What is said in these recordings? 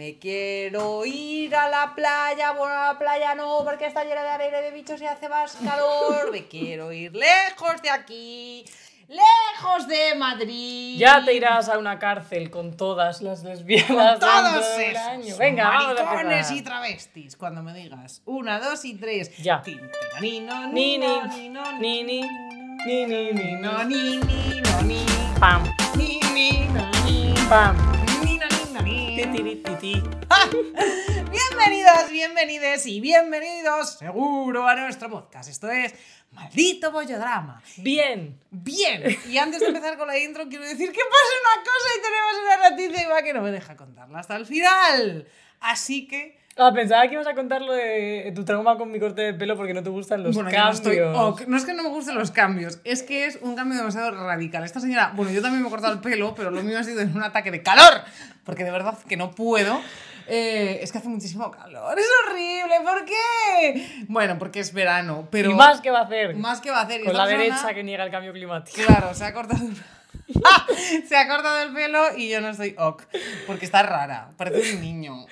Me quiero ir a la playa, bueno, a la playa no, porque está llena de arena de bichos y hace más calor. Me quiero ir lejos de aquí, lejos de Madrid. Ya te irás a una cárcel con todas las lesbianas. Con todos del esos año. Venga, maricones y travestis. Cuando me digas una, dos y tres. Ya. Tin, tinanino, Ni, ni, nino, nino, ni, ni, ni, ni, ni, nino, ni, ni, no, ni, Pam, ni, ni, no, ni, pam. Ni, no, ni, no, ni. Ti, ti, ti, ti. Bienvenidos, bienvenides y bienvenidos seguro a nuestro podcast. Esto es Maldito Bollodrama. Bien. Bien, y antes de empezar con la intro quiero decir que pasa una cosa y tenemos una noticia y va que no me deja contarla hasta el final. Así que... Ah, pensaba que ibas a contar lo de tu trauma con mi corte de pelo porque no te gustan los Bueno, yo no, cambios. estoy ok. No es que no me gusten los cambios, es que es un cambio demasiado radical. Esta señora, bueno, yo también me he cortado el pelo, pero lo mío ha sido en un ataque de calor, porque de verdad que no puedo. Eh, es que hace muchísimo calor, es horrible, ¿por qué? Bueno, porque es verano, pero... ¿Y más que va a hacer? Más que va a hacer. Con la persona- derecha que niega el cambio climático. Claro, se ha cortado el ¡Ah! Se ha cortado el pelo y yo no estoy ok. Porque está rara. Parece un niño.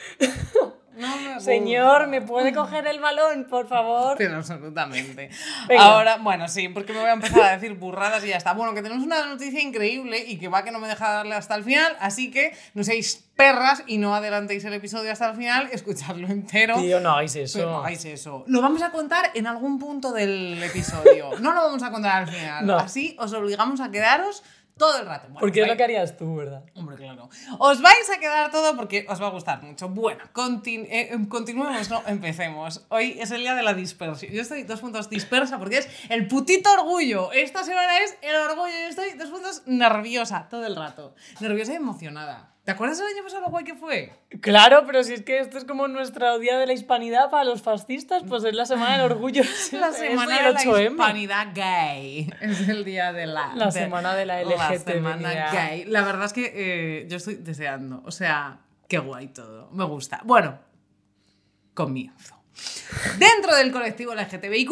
No. Señor, ¿me puede coger el balón, por favor? Pero absolutamente. Venga. Ahora, bueno, sí, porque me voy a empezar a decir burradas y ya está. Bueno, que tenemos una noticia increíble y que va que no me deja darle hasta el final, así que no seáis perras y no adelantéis el episodio hasta el final, escuchadlo entero. Tío, no hagáis eso. Pero no hagáis eso. Lo vamos a contar en algún punto del episodio. No lo vamos a contar al final. No. Así os obligamos a quedaros todo el rato. Bueno, Porque es lo que harías tú, ¿verdad? Hombre, claro. Os vais a quedar todo porque os va a gustar mucho. Bueno, eh, em, continuemos, no, empecemos. Hoy es el día de la dispersión. Yo estoy dos puntos dispersa porque es el putito orgullo. Esta semana es el orgullo. Yo estoy dos puntos nerviosa todo el rato. Nerviosa y emocionada. ¿Te acuerdas el año pasado lo guay que fue? Claro, pero si es que esto es como nuestro día de la hispanidad para los fascistas, pues es la semana del orgullo. La semana de la 8M. hispanidad gay. Es el día de la... La de- semana de la La LGTB. semana gay. La verdad es que eh, yo estoy deseando. O sea, qué guay todo. Me gusta. Bueno, comienzo. Dentro del colectivo LGTBIQ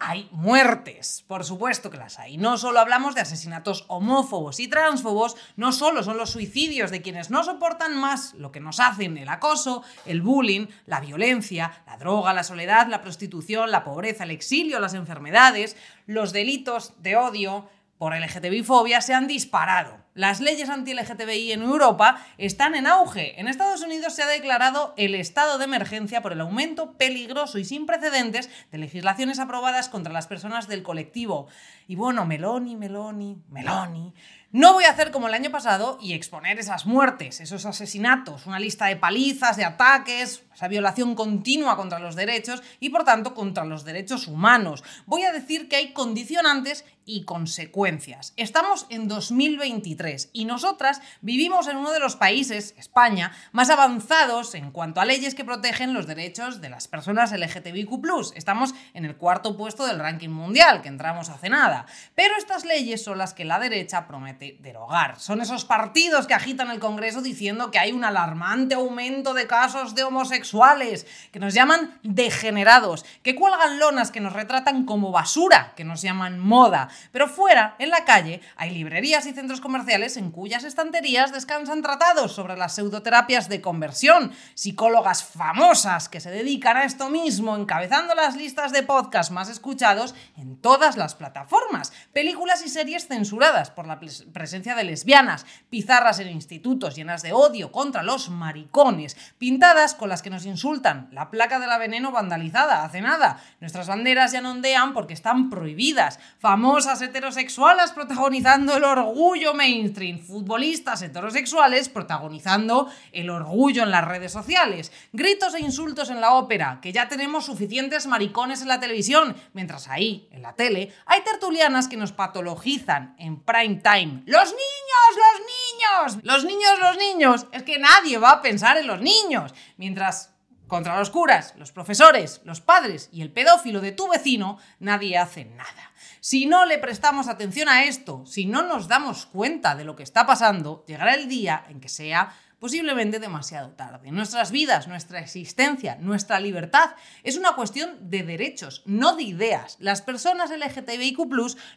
hay muertes. Por supuesto que las hay. No solo hablamos de asesinatos homófobos y transfobos, no solo son los suicidios de quienes no soportan más lo que nos hacen el acoso, el bullying, la violencia, la droga, la soledad, la prostitución, la pobreza, el exilio, las enfermedades, los delitos de odio por LGTBI-fobia se han disparado. Las leyes anti-LGTBI en Europa están en auge. En Estados Unidos se ha declarado el estado de emergencia por el aumento peligroso y sin precedentes de legislaciones aprobadas contra las personas del colectivo. Y bueno, Meloni, Meloni, Meloni. No voy a hacer como el año pasado y exponer esas muertes, esos asesinatos, una lista de palizas, de ataques, esa violación continua contra los derechos y por tanto contra los derechos humanos. Voy a decir que hay condicionantes y consecuencias. Estamos en 2023 y nosotras vivimos en uno de los países, España, más avanzados en cuanto a leyes que protegen los derechos de las personas LGTBIQ. Estamos en el cuarto puesto del ranking mundial, que entramos hace nada. Pero estas leyes son las que la derecha promete derogar. Son esos partidos que agitan el Congreso diciendo que hay un alarmante aumento de casos de homosexuales, que nos llaman degenerados, que cuelgan lonas que nos retratan como basura, que nos llaman moda. Pero fuera, en la calle, hay librerías y centros comerciales en cuyas estanterías descansan tratados sobre las pseudoterapias de conversión, psicólogas famosas que se dedican a esto mismo, encabezando las listas de podcast más escuchados en todas las plataformas, películas y series censuradas por la presencia de lesbianas, pizarras en institutos llenas de odio contra los maricones, pintadas con las que nos insultan, la placa de la veneno vandalizada hace nada, nuestras banderas ya no ondean porque están prohibidas, famosas heterosexuales protagonizando el orgullo mainstream, futbolistas heterosexuales protagonizando el orgullo en las redes sociales, gritos e insultos en la ópera, que ya tenemos suficientes maricones en la televisión, mientras ahí, en la tele, hay tertulianas que nos patologizan en prime time. ¡Los niños, los niños! ¡Los niños, los niños! Es que nadie va a pensar en los niños, mientras contra los curas, los profesores, los padres y el pedófilo de tu vecino, nadie hace nada. Si no le prestamos atención a esto, si no nos damos cuenta de lo que está pasando, llegará el día en que sea posiblemente demasiado tarde. Nuestras vidas, nuestra existencia, nuestra libertad es una cuestión de derechos, no de ideas. Las personas LGTBIQ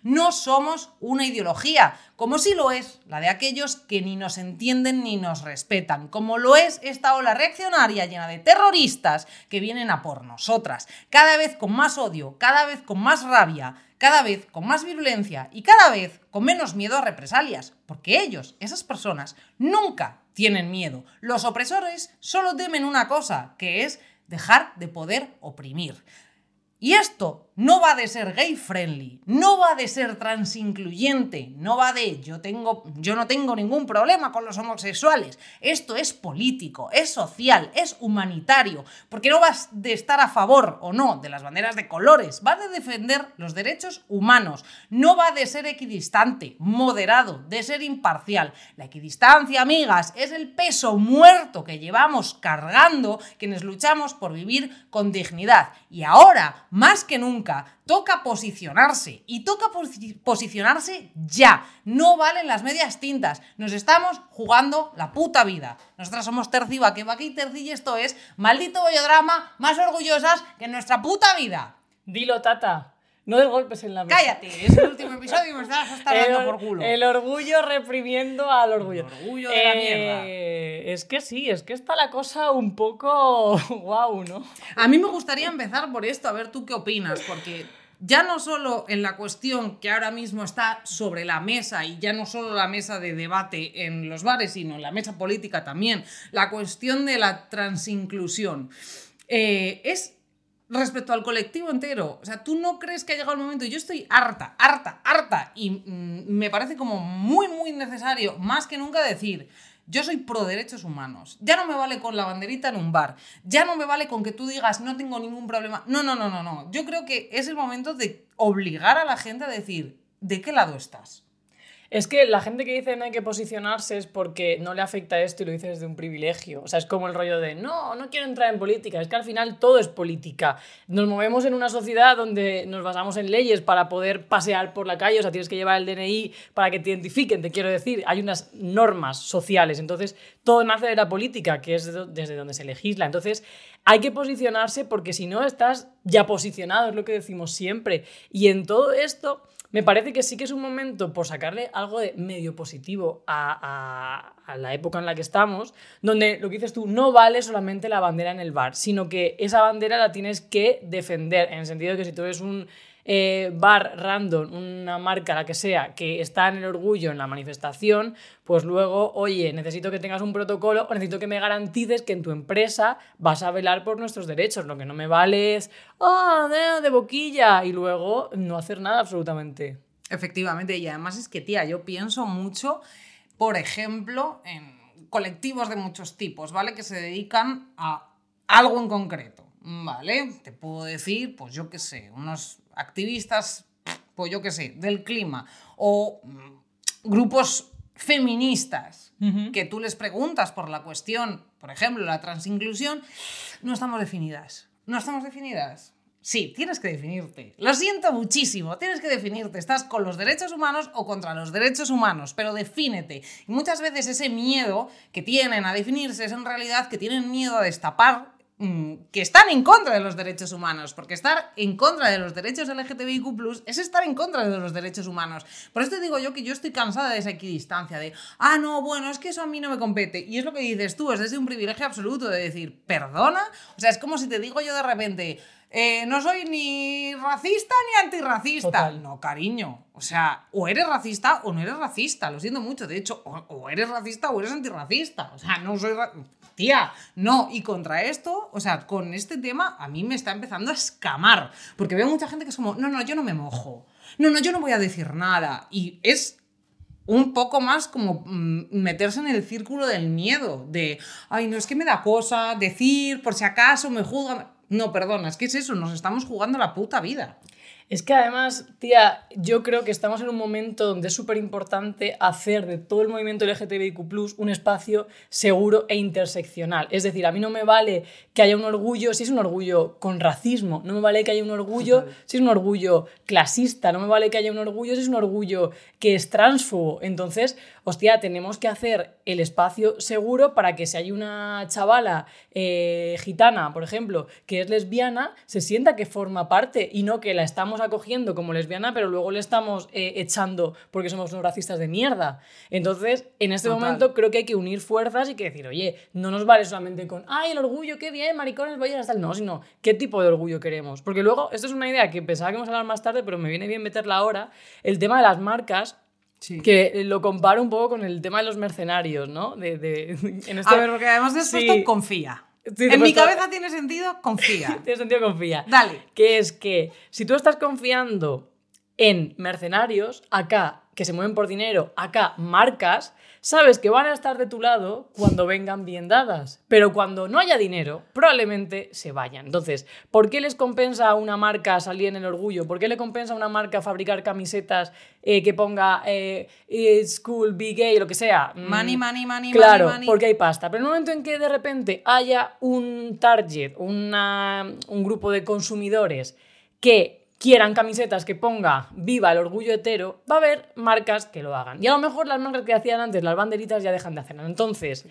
no somos una ideología, como sí lo es la de aquellos que ni nos entienden ni nos respetan, como lo es esta ola reaccionaria llena de terroristas que vienen a por nosotras, cada vez con más odio, cada vez con más rabia, cada vez con más virulencia y cada vez con menos miedo a represalias, porque ellos, esas personas, nunca tienen miedo. Los opresores solo temen una cosa, que es dejar de poder oprimir. Y esto no va de ser gay friendly, no va de ser transincluyente, no va de yo tengo yo no tengo ningún problema con los homosexuales. Esto es político, es social, es humanitario, porque no vas de estar a favor o no de las banderas de colores, va de defender los derechos humanos, no va de ser equidistante, moderado, de ser imparcial. La equidistancia, amigas, es el peso muerto que llevamos cargando quienes luchamos por vivir con dignidad. Y ahora, más que nunca toca posicionarse y toca posicionarse ya. No valen las medias tintas. Nos estamos jugando la puta vida. Nosotras somos terciba, que va aquí terci y esto es maldito bollodrama más orgullosas que nuestra puta vida. Dilo, tata. No des golpes en la mesa. Cállate, es el último episodio y me estás hasta dando por culo. El orgullo reprimiendo al orgullo. El orgullo de la mierda. Eh, es que sí, es que está la cosa un poco guau, ¿no? A mí me gustaría empezar por esto, a ver tú qué opinas, porque ya no solo en la cuestión que ahora mismo está sobre la mesa y ya no solo la mesa de debate en los bares, sino en la mesa política también, la cuestión de la transinclusión. Eh, es respecto al colectivo entero. O sea, tú no crees que ha llegado el momento. Yo estoy harta, harta, harta. Y mm, me parece como muy, muy necesario, más que nunca, decir. Yo soy pro derechos humanos. Ya no me vale con la banderita en un bar. Ya no me vale con que tú digas no tengo ningún problema. No, no, no, no, no. Yo creo que es el momento de obligar a la gente a decir de qué lado estás. Es que la gente que dice no hay que posicionarse es porque no le afecta esto y lo dice desde un privilegio. O sea, es como el rollo de no, no quiero entrar en política. Es que al final todo es política. Nos movemos en una sociedad donde nos basamos en leyes para poder pasear por la calle. O sea, tienes que llevar el DNI para que te identifiquen, te quiero decir. Hay unas normas sociales. Entonces, todo nace de la política, que es desde donde se legisla. Entonces, hay que posicionarse porque si no estás ya posicionado, es lo que decimos siempre. Y en todo esto me parece que sí que es un momento por sacarle algo de medio positivo a, a, la época en la que estamos, donde lo que dices tú no vale solamente la bandera en el bar, sino que esa bandera la tienes que defender, en el sentido de que si tú eres un eh, bar random, una marca, la que sea, que está en el orgullo en la manifestación, pues luego, oye, necesito que tengas un protocolo o necesito que me garantices que en tu empresa vas a velar por nuestros derechos. Lo que no me vale es, oh, de, boquilla, y luego no hacer nada absolutamente. Efectivamente, y además es que, tía, yo pienso mucho, por ejemplo, en colectivos de muchos tipos, ¿vale? Que se dedican a algo en concreto, ¿vale? Te puedo decir, pues yo qué sé, unos activistas, pues yo qué sé, del clima, o mm, grupos feministas que tú les preguntas por la cuestión, por ejemplo, la transinclusión, no estamos definidas. No estamos definidas. Sí, tienes que definirte. Lo siento muchísimo, tienes que definirte. ¿Estás con los derechos humanos o contra los derechos humanos? Pero defínete. Y muchas veces ese miedo que tienen a definirse es en realidad que tienen miedo a destapar que están en contra de los derechos humanos, porque estar en contra de los derechos LGTBIQ es estar en contra de los derechos humanos. Por esto digo yo que yo estoy cansada de esa equidistancia, de, ah, no, bueno, es que eso a mí no me compete. Y es lo que dices tú, es desde un privilegio absoluto de decir, perdona. O sea, es como si te digo yo de repente, eh, no soy ni racista ni antirracista. No, cariño. O sea, o eres racista o no eres racista. Lo siento mucho. De hecho, o, eres racista o eres antirracista. O sea, no soy. Tía, no. Y contra esto, o sea, con este tema, a mí me está empezando a escamar. Porque veo mucha gente que es como, no, no, yo no me mojo. No, no, yo no voy a decir nada. Y es un poco más como mm, meterse en el círculo del miedo, de, ay, no, es que me da cosa decir, por si acaso me juzgan. No, perdona, es que es eso, nos estamos jugando la puta vida. Es que además, tía, yo creo que estamos en un momento donde es súper importante hacer de todo el movimiento LGTBIQ un espacio seguro e interseccional. Es decir, a mí no me vale que haya un orgullo si es un orgullo con racismo, no me vale que haya un orgullo si es un orgullo clasista, no me vale que haya un orgullo si es un orgullo que es transfobo. Entonces, hostia, tenemos que hacer el espacio seguro para que si hay una chavala eh, gitana, por ejemplo, que es lesbiana, se sienta que forma parte y no que la estamos acogiendo como lesbiana, pero luego le estamos eh, echando porque somos unos racistas de mierda. Entonces, en este momento creo que hay que unir fuerzas y que decir, oye, no nos vale solamente con, ay, el orgullo, qué bien, maricones, vaya hasta el no, sino qué tipo de orgullo queremos. Porque luego, esto es una idea que pensaba que íbamos a hablar más tarde, pero me viene bien meterla ahora, el tema de las marcas. Que lo comparo un poco con el tema de los mercenarios, ¿no? De, de en este... A ver, porque además de esto confía. En mi cabeza tiene sentido, confía. tiene sentido, confía. Dale. Que es que si tú estás confiando en mercenarios, acá que se mueven por dinero, acá marcas, sabes que van a estar de tu lado cuando vengan bien dadas. Pero cuando no haya dinero, probablemente se vayan. Entonces, ¿por qué les compensa a una marca salir en el orgullo? ¿Por qué le compensa a una marca fabricar camisetas eh, que ponga eh, school, be gay, lo que sea? Mm, money, money, money, claro, money, money. porque hay pasta. Pero en el momento en que de repente haya un target, una, un grupo de consumidores que quieran camisetas que ponga viva el orgullo hetero, va a haber marcas que lo hagan. Y a lo mejor las marcas que hacían antes, las banderitas, ya dejan de hacerlo. Entonces,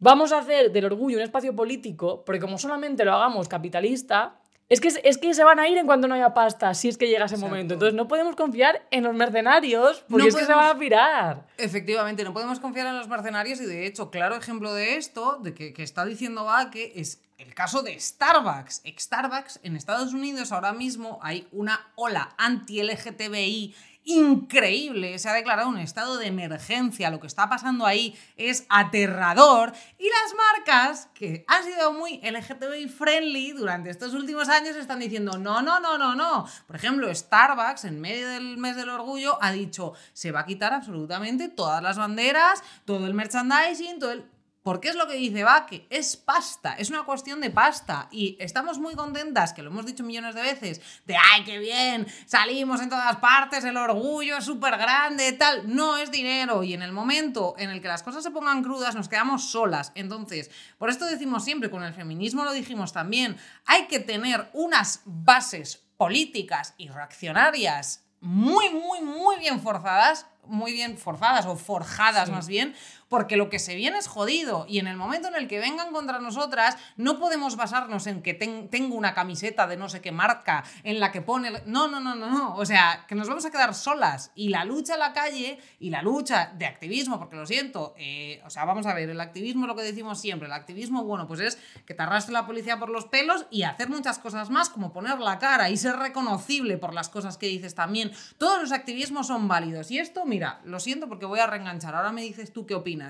vamos a hacer del orgullo un espacio político, porque como solamente lo hagamos capitalista, es que, es que se van a ir en cuanto no haya pasta, si es que llega ese momento. Entonces no podemos confiar en los mercenarios, porque es que se van a pirar. Efectivamente, no podemos confiar en los mercenarios y de hecho, claro ejemplo de esto, de que, que está diciendo va que es el caso de Starbucks. Starbucks en Estados Unidos ahora mismo hay una ola anti-LGTBI increíble. Se ha declarado un estado de emergencia. Lo que está pasando ahí es aterrador. Y las marcas, que han sido muy LGTBI friendly durante estos últimos años, están diciendo, no, no, no, no, no. Por ejemplo, Starbucks, en medio del mes del orgullo, ha dicho, se va a quitar absolutamente todas las banderas, todo el merchandising, todo el porque es lo que dice que es pasta, es una cuestión de pasta. Y estamos muy contentas, que lo hemos dicho millones de veces, de ¡ay, qué bien! Salimos en todas partes, el orgullo es súper grande, tal. No es dinero. Y en el momento en el que las cosas se pongan crudas, nos quedamos solas. Entonces, por esto decimos siempre, con el feminismo lo dijimos también, hay que tener unas bases políticas y reaccionarias muy, muy, muy bien forzadas, muy bien forzadas o forjadas más bien, porque lo que se viene es jodido. Y en el momento en el que vengan contra nosotras no podemos basarnos en que tengo una camiseta de no sé qué marca en la que pone... No, no, no, no, no, o sea, que nos vamos a quedar solas. Y la lucha a la calle y la lucha de activismo, porque lo siento, eh, o sea, vamos a ver, el activismo lo que decimos siempre, el activismo, bueno, pues es que te arrastre la policía por los pelos y hacer muchas cosas más como poner la cara y ser reconocible por las cosas que dices también. Todos los activismos son válidos. Y esto, mira, lo siento porque voy a reenganchar, ahora me dices tú qué opinas.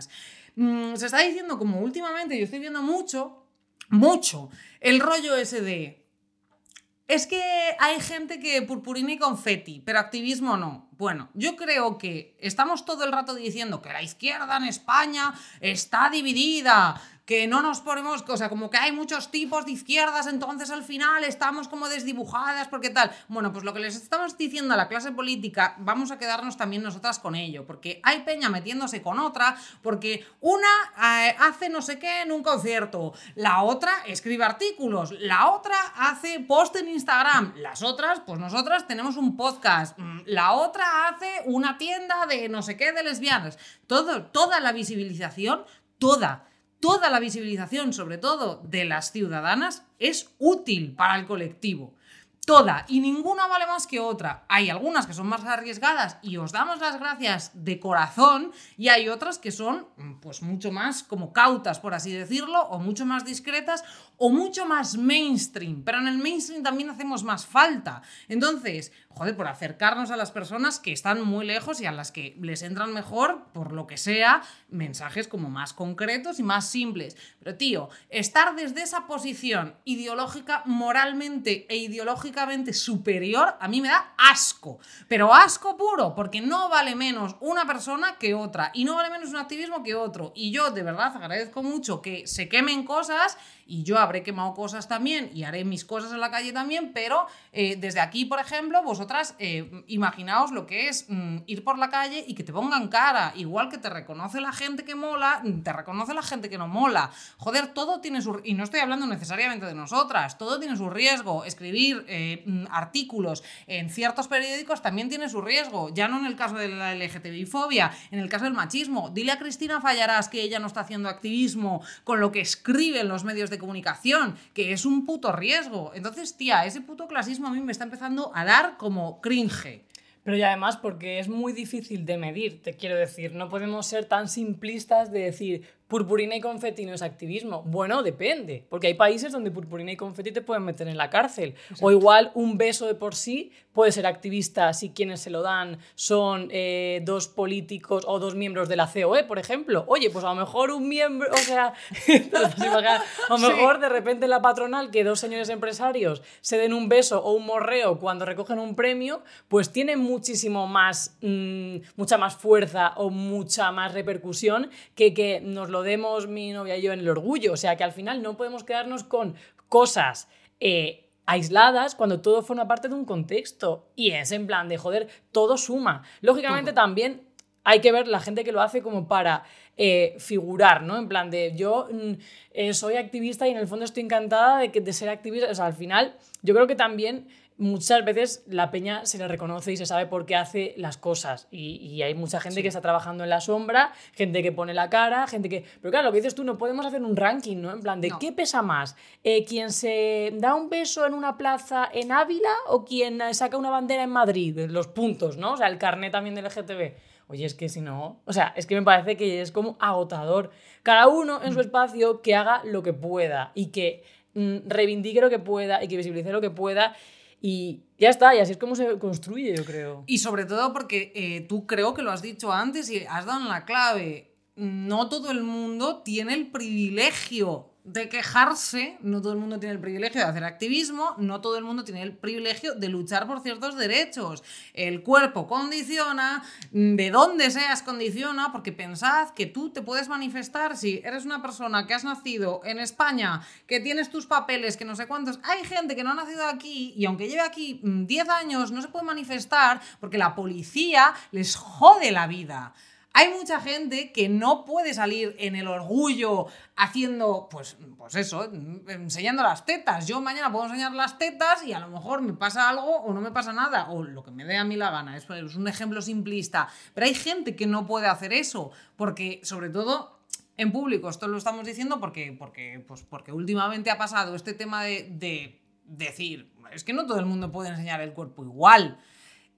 Mm, se está diciendo como últimamente, yo estoy viendo mucho, mucho, el rollo ese de... Es que hay gente que purpurina y confeti, pero activismo no. Bueno, yo creo que estamos todo el rato diciendo que la izquierda en España está dividida, que no nos ponemos, o sea, como que hay muchos tipos de izquierdas, entonces al final estamos como desdibujadas, porque tal. Bueno, pues lo que les estamos diciendo a la clase política, vamos a quedarnos también nosotras con ello, porque hay peña metiéndose con otra, porque una eh, hace no sé qué en un concierto, la otra escribe artículos, la otra hace post en Instagram, las otras, pues nosotras tenemos un podcast, mm, la otra hace una tienda de no sé qué de lesbianas. Todo, toda la visibilización, toda toda la visibilización, sobre todo de las ciudadanas, es útil para el colectivo. Toda y ninguna vale más que otra. Hay algunas que son más arriesgadas y os damos las gracias de corazón y hay otras que son pues mucho más como cautas, por así decirlo, o mucho más discretas o mucho más mainstream. Pero en el mainstream también hacemos más falta. Entonces, joder, por acercarnos a las personas que están muy lejos y a las que les entran mejor, por lo que sea, mensajes como más concretos y más simples. Pero tío, estar desde esa posición ideológica, moralmente e ideológica biológicamente superior, a mí me da asco. Pero asco puro, porque no vale menos una persona que otra. Y no vale menos un activismo que otro. Y yo de verdad agradezco mucho que se quemen cosas y yo habré quemado cosas también y haré mis cosas en la calle también, pero eh, desde aquí, por ejemplo, vosotras eh, imaginaos lo que es mm, ir por la calle y que te pongan cara, igual que te reconoce la gente que mola, te reconoce la gente que no mola. Joder, todo tiene su... Y no estoy hablando necesariamente de nosotras, todo tiene su riesgo. Escribir eh, mm, artículos en ciertos periódicos también tiene su riesgo, ya no en el caso de la LGTBI-fobia, en el caso del machismo. Dile a Cristina Fallarás que ella no está haciendo activismo con lo que escribe en los medios de comunicación, que es un puto riesgo. Entonces, tía, ese puto clasismo a mí me está empezando a dar como cringe. Pero y además porque es muy difícil de medir, te quiero decir, no podemos ser tan simplistas de decir, purpurina y confeti no es activismo. Bueno, depende, porque hay países donde purpurina y confeti te pueden meter en la cárcel. O igual un beso de por sí puede ser activista si quienes se lo dan son eh, dos políticos o dos miembros de la COE, por ejemplo. Oye, pues a lo mejor un miembro, o sea, a lo mejor de repente la patronal que dos señores empresarios se den un beso o un morreo cuando recogen un premio, pues tiene muchísimo más, mm, mucha más fuerza o mucha más repercusión que que nos lo demos mi novia y yo en el orgullo. O sea que al final no podemos quedarnos con cosas eh, aisladas cuando todo forma parte de un contexto. Y es en plan de, joder, todo suma. Lógicamente también hay que ver la gente que lo hace como para eh, figurar, ¿no? En plan de, yo mm, eh, soy activista y en el fondo estoy encantada de, que, de ser activista. O sea, al final yo creo que también muchas veces la peña se le reconoce y se sabe por qué hace las cosas. Y, hay mucha gente que está trabajando en la sombra, gente que pone la cara, gente que... Pero claro, lo que dices tú, no podemos hacer un ranking, ¿no? En plan, ¿de qué pesa más? Eh, ¿Quien se da un beso en una plaza en Ávila o quien saca una bandera en Madrid? Los puntos, ¿no? O sea, el carnet también del LGTB. Oye, es que si no, o sea, es que me parece que es como agotador. Cada uno en su mm. espacio que haga lo que pueda y que mm, reivindique lo que pueda y que visibilice lo que pueda y ya está, y así es como se construye, yo creo. Y sobre todo porque eh, tú creo que lo has dicho antes y has dado la clave. No todo el mundo tiene el privilegio de quejarse, no todo el mundo tiene el privilegio de hacer activismo, no todo el mundo tiene el privilegio de luchar por ciertos derechos. El cuerpo condiciona, de dónde seas condiciona, porque pensad que tú te puedes manifestar si eres una persona que has nacido en España, que tienes tus papeles, que no sé cuántos. Hay gente que no ha nacido aquí y aunque lleve aquí 10 mm, años no se puede manifestar porque la policía les jode la vida. Hay mucha gente que no puede salir en el orgullo haciendo, pues, pues eso, enseñando las tetas. Yo mañana puedo enseñar las tetas y a lo mejor me pasa algo o no me pasa nada, o lo que me dé a mí la gana. Es, un ejemplo simplista. Pero hay gente que no puede hacer eso, porque sobre todo en público, esto lo estamos diciendo porque, porque, pues porque últimamente ha pasado este tema de, de decir, es que no todo el mundo puede enseñar el cuerpo igual.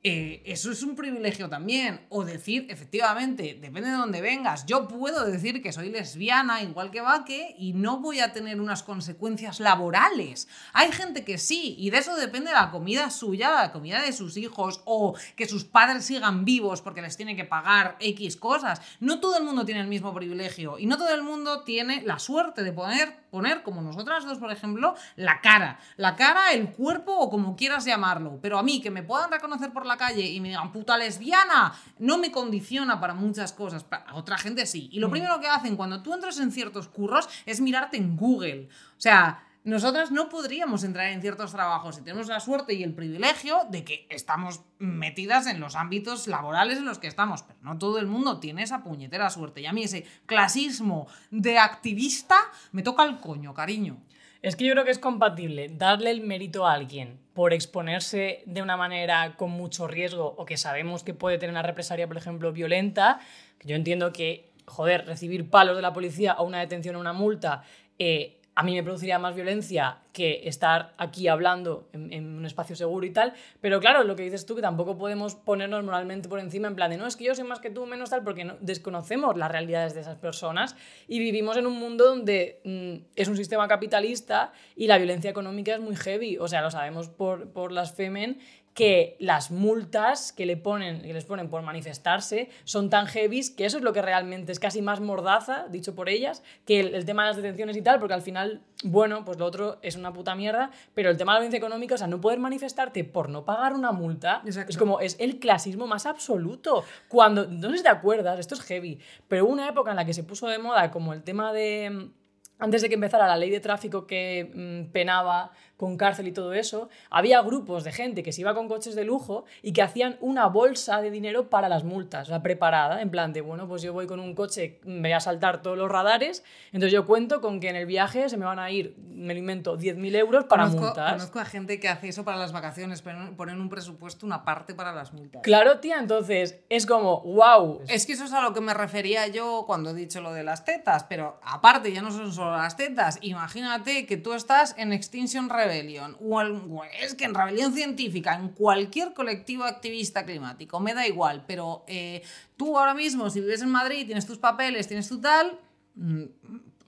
Eh, eso es un privilegio también. O decir, efectivamente, depende de dónde vengas. Yo puedo decir que soy lesbiana, igual que Vaque, y no voy a tener unas consecuencias laborales. Hay gente que sí, y de eso depende la comida suya, la comida de sus hijos, o que sus padres sigan vivos porque les tiene que pagar X cosas. No todo el mundo tiene el mismo privilegio, y no todo el mundo tiene la suerte de poder poner, como nosotras dos, por ejemplo, la cara. La cara, el cuerpo o como quieras llamarlo. Pero a mí, que me puedan reconocer por la calle y me digan puta lesbiana, no me condiciona para muchas cosas. Para otra gente sí. Y lo mm. primero que hacen cuando tú entras en ciertos curros es mirarte en Google. O sea, nosotras no podríamos entrar en ciertos trabajos y tenemos la suerte y el privilegio de que estamos metidas en los ámbitos laborales en los que estamos, pero no todo el mundo tiene esa puñetera suerte. Y a mí ese clasismo de activista me toca el coño, cariño. Es que yo creo que es compatible darle el mérito a alguien por exponerse de una manera con mucho riesgo o que sabemos que puede tener una represalia, por ejemplo, violenta. Yo entiendo que, joder, recibir palos de la policía o una detención o una multa eh, a mí me produciría más violencia que estar aquí hablando en, un espacio seguro y tal. Pero claro, lo que dices tú, que tampoco podemos ponernos moralmente por encima en plan de no, es que yo soy más que tú, menos tal, porque no, desconocemos las realidades de esas personas y vivimos en un mundo donde mm, es un sistema capitalista y la violencia económica es muy heavy. O sea, lo sabemos por, por las Femen que las multas que, le ponen, que les ponen por manifestarse son tan heavy que eso es lo que realmente es casi más mordaza, dicho por ellas, que el, tema de las detenciones y tal, porque al final, bueno, pues lo otro es una puta mierda, pero el tema de la violencia económica, o sea, no poder manifestarte por no pagar una multa, Exacto. es como, es el clasismo más absoluto. Cuando, no sé si te acuerdas, esto es heavy, pero hubo una época en la que se puso de moda como el tema de antes de que empezara la ley de tráfico que mm, penaba con cárcel y todo eso, había grupos de gente que se iba con coches de lujo y que hacían una bolsa de dinero para las multas, o sea, preparada, en plan de, bueno, pues yo voy con un coche, me voy a saltar todos los radares, entonces yo cuento con que en el viaje se me van a ir, me lo invento, 10.000 euros para conozco, multas. Conozco a gente que hace eso para las vacaciones, ponen ponen un presupuesto, una parte para las multas. Claro, tía, entonces es como, wow. Es que eso es a lo que me refería yo cuando he dicho lo de las tetas, pero aparte ya no son solo las tetas, imagínate que tú estás en Extinction Rebellion, o es que en Rebelión Científica, en cualquier colectivo activista climático, me da igual, pero eh, tú ahora mismo, si vives en Madrid, tienes tus papeles, tienes tu tal, mm,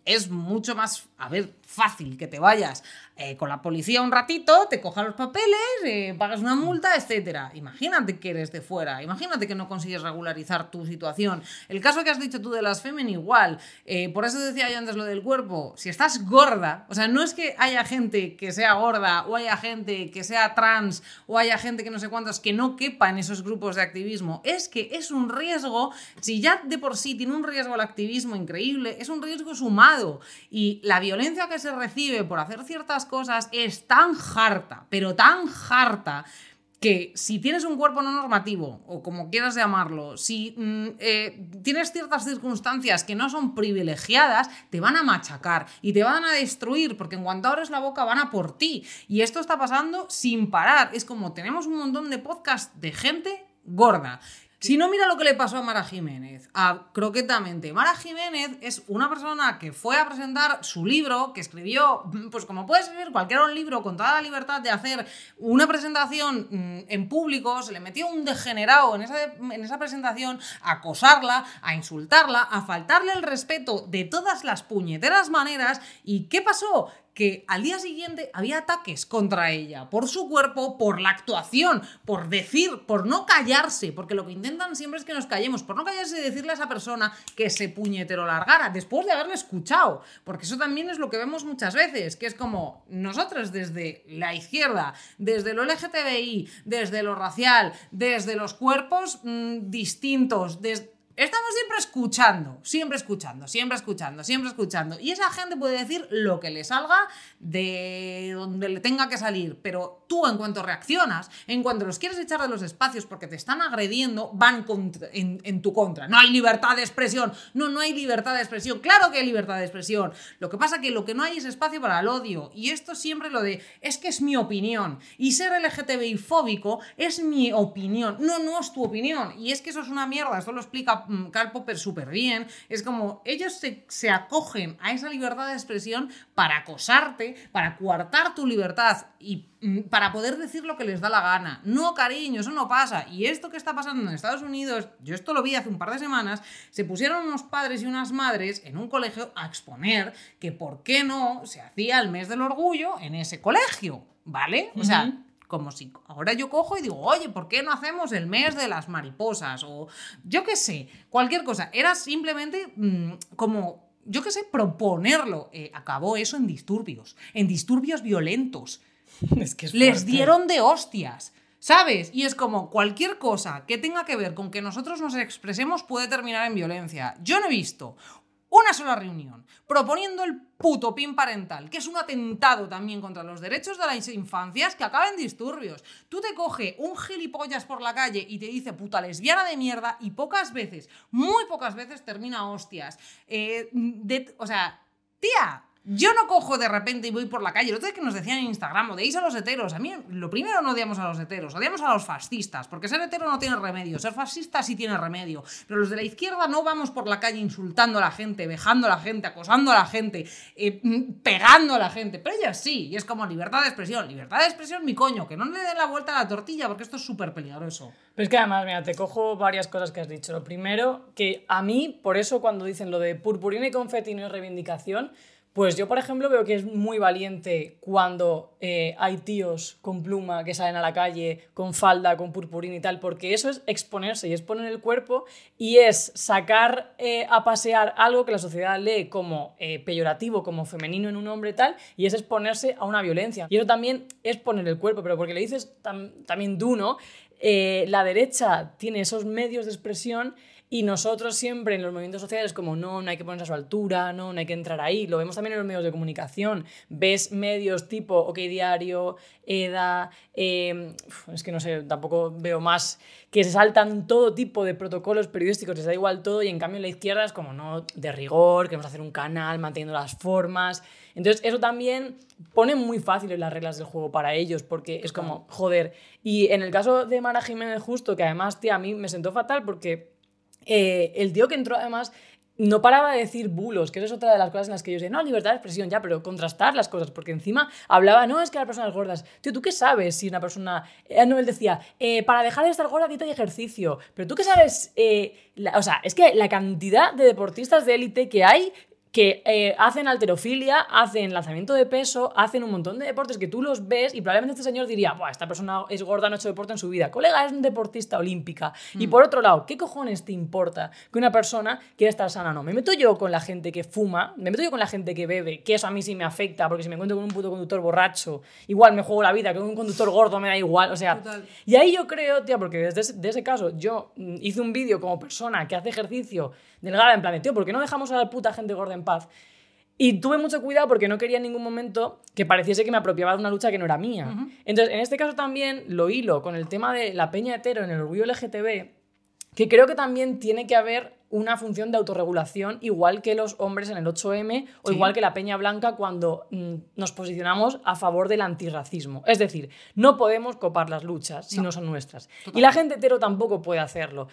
es mucho más, a ver, fácil que te vayas eh, con la policía un ratito, te cojan los papeles, eh, pagas una multa, etcétera. Imagínate que eres de fuera, imagínate que no consigues regularizar tu situación. El caso que has dicho tú de las femen igual, eh, por eso decía yo antes lo del cuerpo, si estás gorda, o sea, no es que haya gente que sea gorda o haya gente que sea trans o haya gente que no sé cuántos que no quepa en esos grupos de activismo, es que es un riesgo, si ya de por sí tiene un riesgo el activismo increíble, es un riesgo sumado y la violencia que se recibe por hacer ciertas cosas es tan harta, pero tan harta que si tienes un cuerpo no normativo, o como quieras llamarlo, si mm, eh, tienes ciertas circunstancias que no son privilegiadas, te van a machacar y te van a destruir, porque en cuanto abres la boca van a por ti. Y esto está pasando sin parar. Es como tenemos un montón de podcasts de gente gorda. Si no, mira lo que le pasó a Mara Jiménez, a Croquetamente. Mara Jiménez es una persona que fue a presentar su libro, que escribió, pues como puede escribir cualquier libro con toda la libertad de hacer una presentación mm, en público, se le metió un degenerado en esa, en esa presentación a acosarla, a insultarla, a faltarle el respeto de todas las puñeteras maneras. ¿Y qué pasó? Que al día siguiente había ataques contra ella, por su cuerpo, por la actuación, por decir, por no callarse, porque lo que intentan siempre es que nos callemos, por no callarse y decirle a esa persona que se puñetero largara, después de haberle escuchado, porque eso también es lo que vemos muchas veces, que es como nosotros desde la izquierda, desde lo LGTBI, desde lo racial, desde los cuerpos mm, distintos, desde Estamos siempre escuchando, siempre escuchando, siempre escuchando, siempre escuchando. Y esa gente puede decir lo que le salga de donde le tenga que salir. Pero tú, en cuanto reaccionas, en cuanto los quieres echar de los espacios porque te están agrediendo, van en, tu contra. No hay libertad de expresión. No, no hay libertad de expresión. Claro que hay libertad de expresión. Lo que pasa que lo que no hay es espacio para el odio. Y esto siempre lo de, es que es mi opinión. Y ser LGTBI fóbico es mi opinión. No, no es tu opinión. Y es que eso es una mierda. Esto lo explica mm, Karl Popper súper bien. Es como ellos se, se acogen a esa libertad de expresión para acosarte, para coartar tu libertad y para poder decir lo que les da la gana. No, cariño, eso no pasa. Y esto que está pasando en Estados Unidos, yo esto lo vi hace un par de semanas, se pusieron unos padres y unas madres en un colegio a exponer que por qué no se hacía el mes del orgullo en ese colegio, ¿vale? O sea, como si ahora yo cojo y digo, oye, ¿por qué no hacemos el mes de las mariposas? O yo qué sé, cualquier cosa. Era simplemente mm, como, yo qué sé, proponerlo. Eh, acabó eso en disturbios, en disturbios violentos. Es que es Les fuerte. dieron de hostias. ¿Sabes? Y es como cualquier cosa que tenga que ver con que nosotros nos expresemos puede terminar en violencia. Yo no he visto una sola reunión proponiendo el puto pin parental, que es un atentado también contra los derechos de las infancias que acaba en disturbios. Tú te coge un gilipollas por la calle y te dice puta lesbiana de mierda y pocas veces, muy pocas veces termina hostias. Eh, de- o sea, tía, yo no cojo de repente y voy por la calle. Lo que nos decían en Instagram, odiáis a los heteros. A mí, lo primero no odiamos a los heteros, odiamos a los fascistas, porque ser hetero no tiene remedio, ser fascista sí tiene remedio. Pero los de la izquierda no vamos por la calle insultando a la gente, vejando a la gente, acosando a la gente, eh, mm, pegando a la gente. Pero ellas sí, y es como libertad de expresión. Libertad de expresión, mi coño, que no le den la vuelta a la tortilla, porque esto es súper peligroso. Pero es que además, mira, te cojo varias cosas que has dicho. Lo primero, que a mí, por eso cuando dicen lo de purpurina y confeti no es reivindicación, Pues yo, por ejemplo, veo que es muy valiente cuando eh, hay tíos con pluma que salen a la calle con falda, con purpurina y tal, porque eso es exponerse y exponer el cuerpo y es sacar eh, a pasear algo que la sociedad lee como eh, peyorativo, como femenino en un hombre tal, y es exponerse a una violencia. Y eso también es poner el cuerpo, pero porque le dices también tú, ¿no? la derecha tiene esos medios de expresión y nosotros siempre en los movimientos sociales, como no, no hay que ponerse a su altura, no, no hay que entrar ahí. Lo vemos también en los medios de comunicación. Ves medios tipo OK Diario, EDA, em, es que no sé, tampoco veo más, que se saltan todo tipo de protocolos periodísticos, les da igual todo, y en cambio en la izquierda es como no, de rigor, queremos hacer un canal manteniendo las formas. Entonces, eso también pone muy fáciles las reglas del juego para ellos, porque es como, joder. Y en el caso de Mara Jiménez Justo, que además, tía, a mí me sentó fatal porque eh, el tío que entró además no paraba de decir bulos, que eso es otra de las cosas en las que yo sé, no, libertad de expresión, ya, pero contrastar las cosas, porque encima hablaba, no, es que las personas gordas, tío, ¿tú qué sabes si una persona, eh, no, él decía, eh, para dejar de estar gorda, dieta y ejercicio, pero tú qué sabes, o sea, es que la cantidad de deportistas de élite que hay que eh, hacen alterofilia, hacen lanzamiento de peso, hacen un montón de deportes que tú los ves y probablemente este señor diría, Buah, esta persona es gorda, no ha hecho deporte en su vida. Colega, es un deportista olímpica. Y mm. por otro lado, ¿qué cojones te importa que una persona quiera estar sana? No, me meto yo con la gente que fuma, me meto yo con la gente que bebe, que eso a mí sí me afecta, porque si me encuentro con un puto conductor borracho, igual me juego la vida, que un conductor gordo me da igual, o sea... Y ahí yo creo, tía, porque desde ese, ese caso yo mm, hice un vídeo como persona que hace ejercicio delgada, en plan, tío, ¿por qué no dejamos a la puta gente gorda en paz? Y tuve mucho cuidado porque no quería en ningún momento que pareciese que me apropiaba de una lucha que no era mía. Entonces, en este caso también lo hilo con el tema de la peña hetero en el orgullo LGTB, que creo que también tiene que haber una función de autorregulación, igual que los hombres en el 8M o igual que la peña blanca cuando mm, nos posicionamos a favor del antirracismo. Es decir, no podemos copar las luchas si no, son nuestras. Y la gente hetero tampoco puede hacerlo.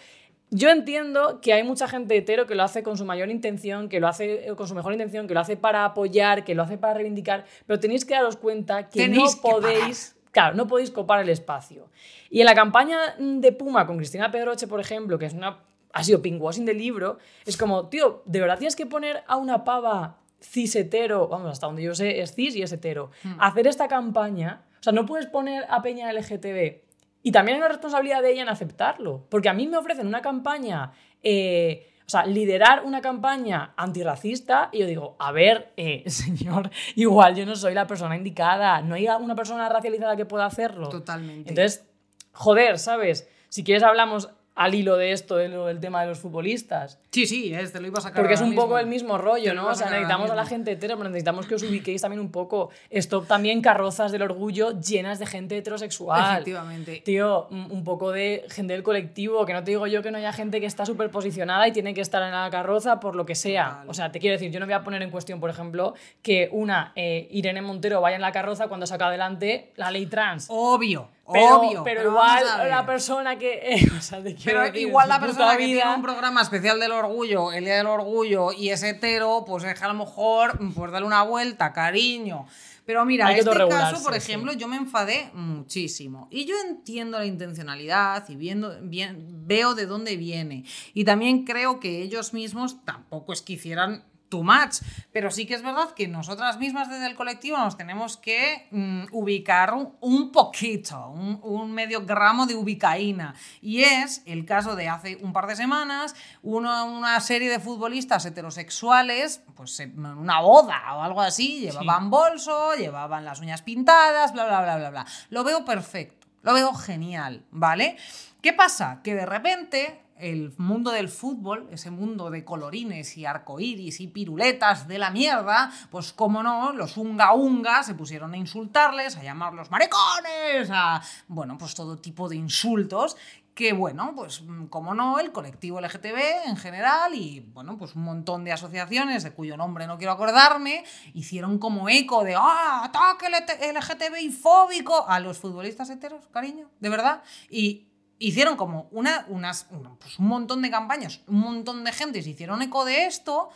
Yo entiendo que hay mucha gente hetero que lo hace con su mayor intención, que lo hace eh, con su mejor intención, que lo hace para apoyar, que lo hace para reivindicar, pero tenéis que daros cuenta que no podéis, claro, no podéis copar el espacio. Y en la campaña de Puma con Cristina Pedroche, por ejemplo, que es una ha sido pinkwashing del libro, es como, tío, de verdad tienes que poner a una pava cis hetero, vamos, hasta donde yo sé, es cis y es hetero, hmm. hacer esta campaña, o sea, no puedes poner a Peña LGTB y también hay una responsabilidad de ella en aceptarlo, porque a mí me ofrecen una campaña, eh, o sea, liderar una campaña antirracista y yo digo, a ver, eh, señor, igual yo no soy la persona indicada, no hay una persona racializada que pueda hacerlo. Totalmente. Entonces, joder, ¿sabes? Si quieres hablamos al hilo de esto, del tema de los futbolistas. Sí, sí, este lo iba a sacar. Porque es un poco el mismo rollo, ¿no? O sea, necesitamos a la gente hetero, pero necesitamos que os ubiquéis también un poco. Esto también carrozas del orgullo llenas de gente heterosexual. Efectivamente. Tío, un poco de gente del colectivo, que no te digo yo que no haya gente que está súper posicionada y tiene que estar en la carroza por lo que sea. O sea, te quiero decir, yo no voy a poner en cuestión, por ejemplo, que una eh, Irene Montero vaya en la carroza cuando saca adelante la ley trans. Obvio. Pero, Obvio, pero, igual la persona que. Eh, o sea, pero igual la persona que tiene un programa especial del orgullo, el Día del Orgullo, y es hetero, pues es que a lo mejor, pues darle una vuelta, cariño. Pero mira, en este caso, por ejemplo, yo me enfadé muchísimo. Y yo entiendo la intencionalidad y viendo, bien, veo de dónde viene. Y también creo que ellos mismos tampoco es que hicieran too much. Pero sí que es verdad que nosotras mismas desde el colectivo nos tenemos que mm, ubicar un, poquito, un, medio gramo de ubicaína. Y es el caso de hace un par de semanas, una serie de futbolistas heterosexuales, pues en una boda o algo así, llevaban bolso, llevaban las uñas pintadas, bla, bla, bla, bla, bla. Lo veo perfecto, lo veo genial, ¿vale? ¿Qué pasa? Que de repente el mundo del fútbol, ese mundo de colorines y arcoíris y piruletas de la mierda, pues como no, los unga unga se pusieron a insultarles, a llamarlos maricones, a, bueno, pues todo tipo de insultos que bueno, pues como no, el colectivo LGTB en general y bueno, pues un montón de asociaciones de cuyo nombre no quiero acordarme, hicieron como eco de ¡ah! ataque LGTBI fóbico a los futbolistas heteros, cariño, de verdad. Y hicieron como una, unas, pues un montón de campañas, un montón de gente se hicieron eco de esto,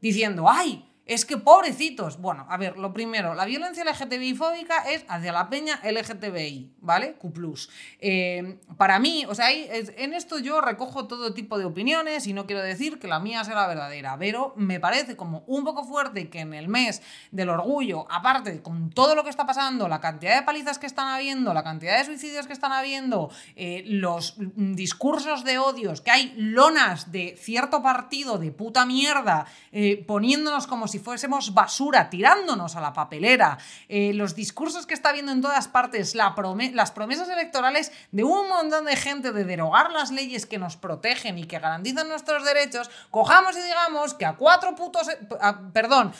diciendo, ay, Es que pobrecitos. Bueno, a ver, lo primero, la violencia LGTBI fóbica es hacia la peña LGTBI, ¿vale? Q. Eh, para mí, o sea, en esto yo recojo todo tipo de opiniones y no quiero decir que la mía sea la verdadera, pero me parece como un poco fuerte que en el mes del orgullo, aparte con todo lo que está pasando, la cantidad de palizas que están habiendo, la cantidad de suicidios que están habiendo, eh, los discursos de odios, que hay lonas de cierto partido de puta mierda eh, poniéndonos como si fuésemos basura, tirándonos a la papelera, eh, los discursos que está habiendo en todas partes, las promesas electorales de un montón de gente de derogar las leyes que nos protegen y que garantizan nuestros derechos, cojamos y digamos que a cuatro putos, eh, perdón,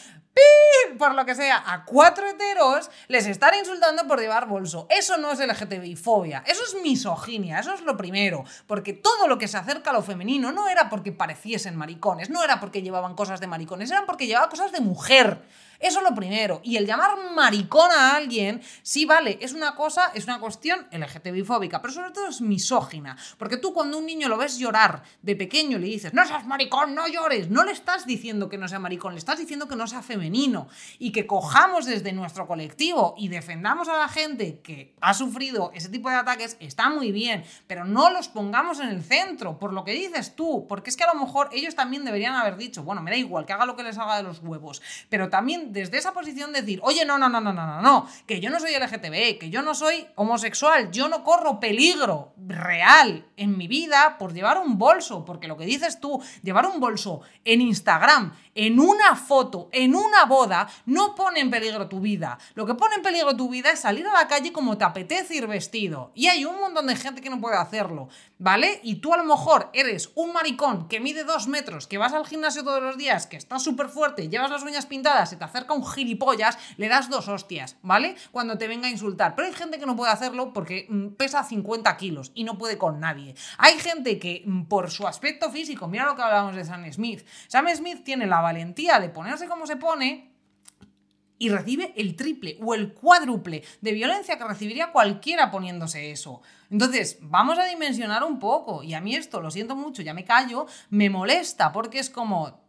por lo que sea, a cuatro heteros les están insultando por llevar bolso. Eso no es LGTBI fobia, eso es misoginia, eso es lo primero. Porque todo lo que se acerca a lo femenino no era porque pareciesen maricones, no era porque llevaban cosas de maricones, eran porque llevaban cosas de mujer. Eso es lo primero. Y el llamar maricón a alguien, sí, vale, es una cosa, es una cuestión LGTBI fóbica, pero sobre todo es misógina. Porque tú cuando un niño lo ves llorar de pequeño le dices, no seas maricón, no llores, no le estás diciendo que no sea maricón, le estás diciendo que no sea femenino. Y que cojamos desde nuestro colectivo y defendamos a la gente que ha sufrido ese tipo de ataques, está muy bien, pero no los pongamos en el centro, por lo que dices tú, porque es que a lo mejor ellos también deberían haber dicho, bueno, me da igual, que haga lo que les haga de los huevos, pero también desde esa posición decir, oye, no, no, no, no, no, no, no, que yo no soy LGTB, que yo no soy homosexual, yo no corro peligro real en mi vida por llevar un bolso, porque lo que dices tú, llevar un bolso en Instagram, en una foto, en una boda, no pone en peligro tu vida. Lo que pone en peligro tu vida es salir a la calle como te apetece ir vestido. Y hay un montón de gente que no puede hacerlo, ¿vale? Y tú a lo mejor eres un maricón que mide dos metros, que vas al gimnasio todos los días, que estás súper fuerte, llevas las uñas pintadas, se te acerca un gilipollas, le das dos hostias, ¿vale? Cuando te venga a insultar. Pero hay gente que no puede hacerlo porque mm, pesa 50 kilos y no puede con nadie. Hay gente que mm, por su aspecto físico, mira lo que hablábamos de Sam Smith. Sam Smith tiene la valentía de ponerse como se pone y recibe el triple o el cuádruple de violencia que recibiría cualquiera poniéndose eso. Entonces, vamos a dimensionar un poco. Y a mí esto, lo siento mucho, ya me callo, me molesta porque es como...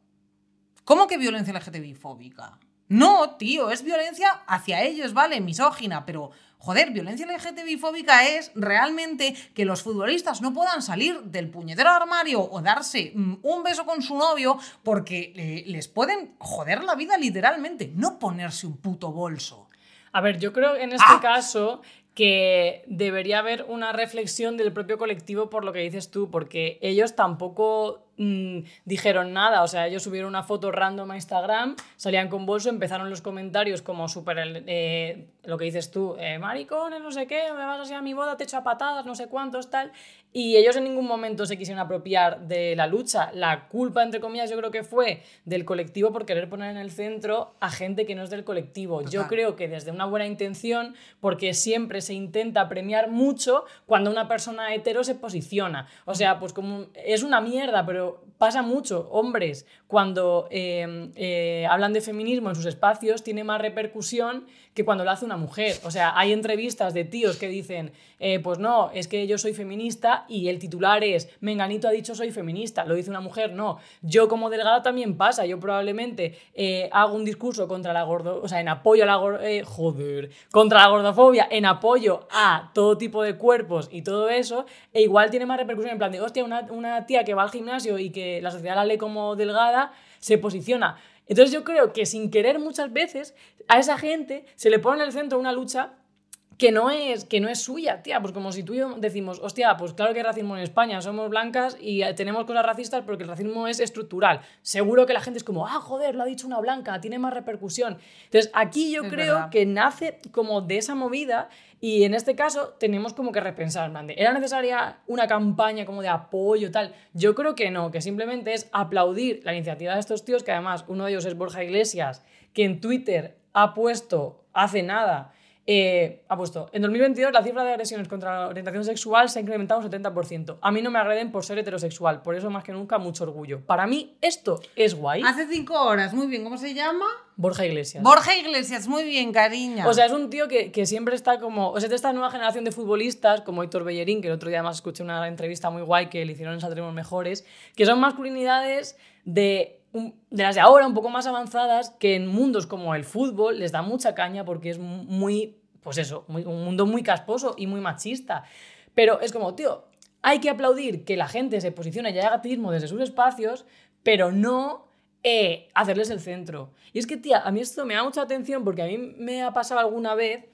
¿Cómo que violencia LGTBI fóbica? No, tío, es violencia hacia ellos, ¿vale? Misógina, pero Joder, violencia LGTBI fóbica es realmente que los futbolistas no puedan salir del puñetero armario o darse mm, un beso con su novio porque eh, les pueden joder la vida literalmente, no ponerse un puto bolso. A ver, yo creo en este ¡Ah! caso que debería haber una reflexión del propio colectivo por lo que dices tú, porque ellos tampoco mm, dijeron nada, o sea, ellos subieron una foto random a Instagram, salían con bolso, empezaron los comentarios como súper, eh, lo que dices tú, eh, maricones, no sé qué, me vas a hacer a mi boda, te echo a patadas, no sé cuántos, tal, y ellos en ningún momento se quisieron apropiar de la lucha. La culpa, entre comillas, yo creo que fue del colectivo por querer poner en el centro a gente que no es del colectivo. Yo creo que desde una buena intención, porque siempre se intenta premiar mucho cuando una persona hetero se posiciona. O sea, pues como es una mierda, pero pasa mucho. Hombres, cuando eh, eh, hablan de feminismo en sus espacios, tiene más repercusión que cuando lo hace una mujer. O sea, hay entrevistas de tíos que dicen, eh, pues no, es que yo soy feminista y el titular es, Menganito ha dicho soy feminista, lo dice una mujer, no. Yo como delgada también pasa, yo probablemente eh, hago un discurso contra la gordo, o sea, en apoyo a la eh, joder, contra la gordofobia, en apoyo a todo tipo de cuerpos y todo eso, e igual tiene más repercusión en plan de, hostia, una, una tía que va al gimnasio y que la sociedad la lee como delgada, se posiciona. Entonces yo creo que sin querer muchas veces a esa gente se le pone en el centro una lucha que no es que no es suya, tía, pues como si tú y yo decimos, hostia, pues claro que hay racismo en España, somos blancas y tenemos cosas racistas porque el racismo es estructural. Seguro que la gente es como, ah, joder, lo ha dicho una blanca, tiene más repercusión. Entonces, aquí yo creo que nace como de esa movida y en este caso tenemos como que repensar, ¿era necesaria una campaña como de apoyo tal? Yo creo que no, que simplemente es aplaudir la iniciativa de estos tíos, que además uno de ellos es Borja Iglesias, que en Twitter ha puesto hace nada, eh, ha puesto, en 2022 la cifra de agresiones contra la orientación sexual se ha incrementado un 70%. A mí no me agreden por ser heterosexual, por eso más que nunca mucho orgullo. Para mí esto es guay. Hace cinco horas, muy bien, ¿cómo se llama? Borja Iglesias. Borja Iglesias, muy bien, cariño. O sea, es un tío que, que siempre está como. O sea, de esta nueva generación de futbolistas, como Héctor Bellerín, que el otro día además escuché una entrevista muy guay que le hicieron en Saldremos Mejores, que son masculinidades de de las de ahora, un poco más avanzadas, que en mundos como el fútbol les da mucha caña porque es muy, pues eso, muy- un mundo muy casposo y muy machista. Pero es como, tío, hay que aplaudir que la gente se posicione y haga activismo desde sus espacios, pero no eh, hacerles el centro. Y es que, tía, a mí esto me da mucha atención porque a mí me ha pasado alguna vez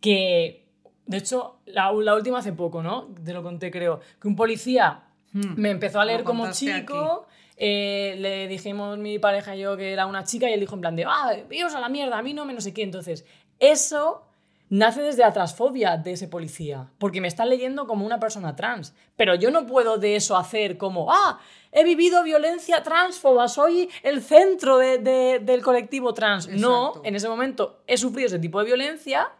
que, de hecho, la, la última hace poco, ¿no? Te lo conté, creo, que un policía Hmm. me empezó a leer como chico. Eh, le dijimos mi pareja y yo que era una chica y él dijo en plan de, ah, iros a la mierda, a mí no me no sé qué. Entonces, eso nace desde la transfobia de ese policía, porque me está leyendo como una persona trans. Pero yo no puedo de eso hacer como, ah, he vivido violencia transfoba, soy el centro de- de- del colectivo trans. No, en ese momento he sufrido ese tipo de violencia.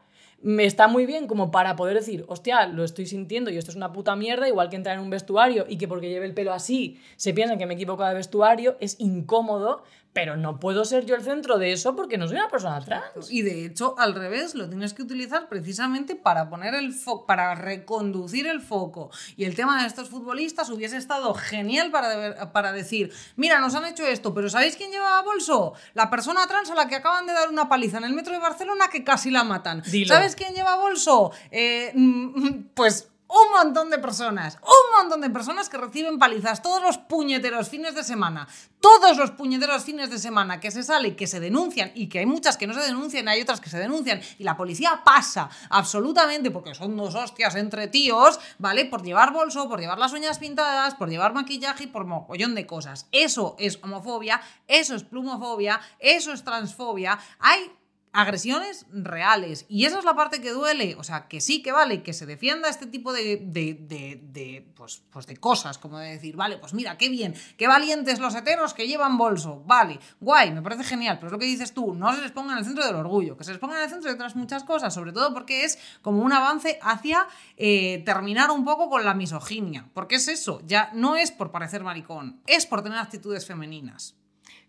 Me está muy bien como para poder decir, hostia, lo estoy sintiendo y esto es una puta mierda, igual que entrar en un vestuario y que porque lleve el pelo así se piensan que me he equivocado de vestuario, es incómodo, pero no puedo ser yo el centro de eso porque no soy una persona trans. Y de hecho, al revés, lo tienes que utilizar precisamente para poner el foco, para reconducir el foco. Y el tema de estos futbolistas hubiese estado genial para, para decir, mira, nos han hecho esto, pero ¿sabéis quién llevaba bolso? La persona trans a la que acaban de dar una paliza en el metro de Barcelona que casi la matan. Dilo. ¿Sabes quién lleva bolso? Eh, mm, pues un montón de personas, un montón de personas que reciben palizas todos los puñeteros fines de semana, todos los puñeteros fines de semana que se sale, que se denuncian y que hay muchas que no se denuncian, hay otras que se denuncian y la policía pasa absolutamente porque son dos hostias entre tíos, ¿vale? Por llevar bolso, por llevar las uñas pintadas, por llevar maquillaje y por mogollón de cosas. Eso es homofobia, eso es plumofobia, eso es transfobia. Hay agresiones reales. Y esa es la parte que duele. O sea, que sí que vale que se defienda este tipo de, de, de- de, pues, pues de cosas, como de decir, vale, pues mira, qué bien, qué valientes los heteros que llevan bolso. Vale, guay, me parece genial. Pero es lo que dices tú, no se les ponga en el centro del orgullo, que se les ponga en el centro de otras muchas cosas, sobre todo porque es como un avance hacia eh, terminar un poco con la misoginia. Porque es eso, ya no es por parecer maricón, es por tener actitudes femeninas.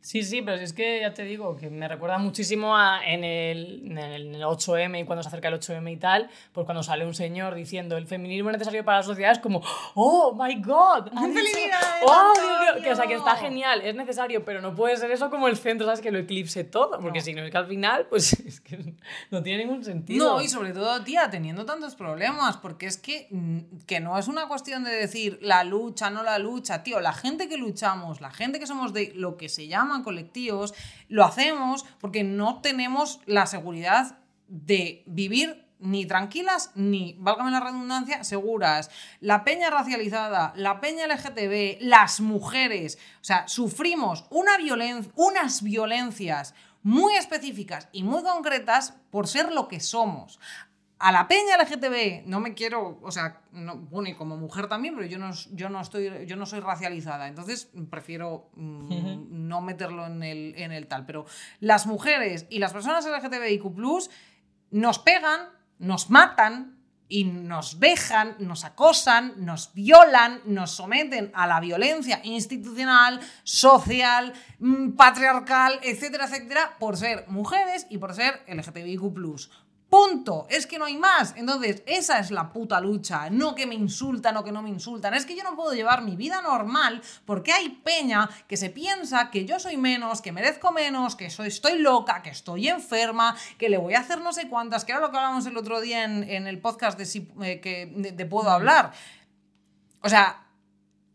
Sí, sí, pero es que ya te digo que me recuerda muchísimo a en el, en el- en el 8M y cuando se acerca el 8M y tal, pues cuando sale un señor diciendo el feminismo es necesario para la sociedad es como, oh my god, ha dicho- ¡Felicidades, oh, Dios mío", que, o sea, que está genial, es necesario, pero no puede ser eso como el centro, ¿sabes? Que lo eclipse todo, porque No. si no es que al final, pues es que no tiene ningún sentido. No, y sobre todo, tía, teniendo tantos problemas, porque es que, mm, que no es una cuestión de decir la lucha, no la lucha, tío, la gente que luchamos, la gente que somos de lo que se colectivos, lo hacemos porque no tenemos la seguridad de vivir ni tranquilas ni, válgame la redundancia, seguras. La peña racializada, la peña LGTB, las mujeres, o sea, sufrimos una violen- unas violencias muy específicas y muy concretas por ser lo que somos. A la peña LGTB no me quiero, o sea, no, bueno, y como mujer también, pero yo no, yo no estoy, yo no soy racializada, entonces prefiero mm, no meterlo en el, en el tal. Pero las mujeres y las personas LGTBIQ nos pegan, nos matan y nos vejan, nos acosan, nos violan, nos someten a la violencia institucional, social, mm, patriarcal, etcétera, etcétera, por ser mujeres y por ser LGTBIQ. Punto. Es que no hay más. Entonces, esa es la puta lucha. No que me insultan o que no me insultan. Es que yo no puedo llevar mi vida normal porque hay peña que se piensa que yo soy menos, que merezco menos, que soy, estoy loca, que estoy enferma, que le voy a hacer no sé cuántas, que era lo que hablamos el otro día en, en el podcast de, si, eh, que, de, de Puedo Hablar. O sea,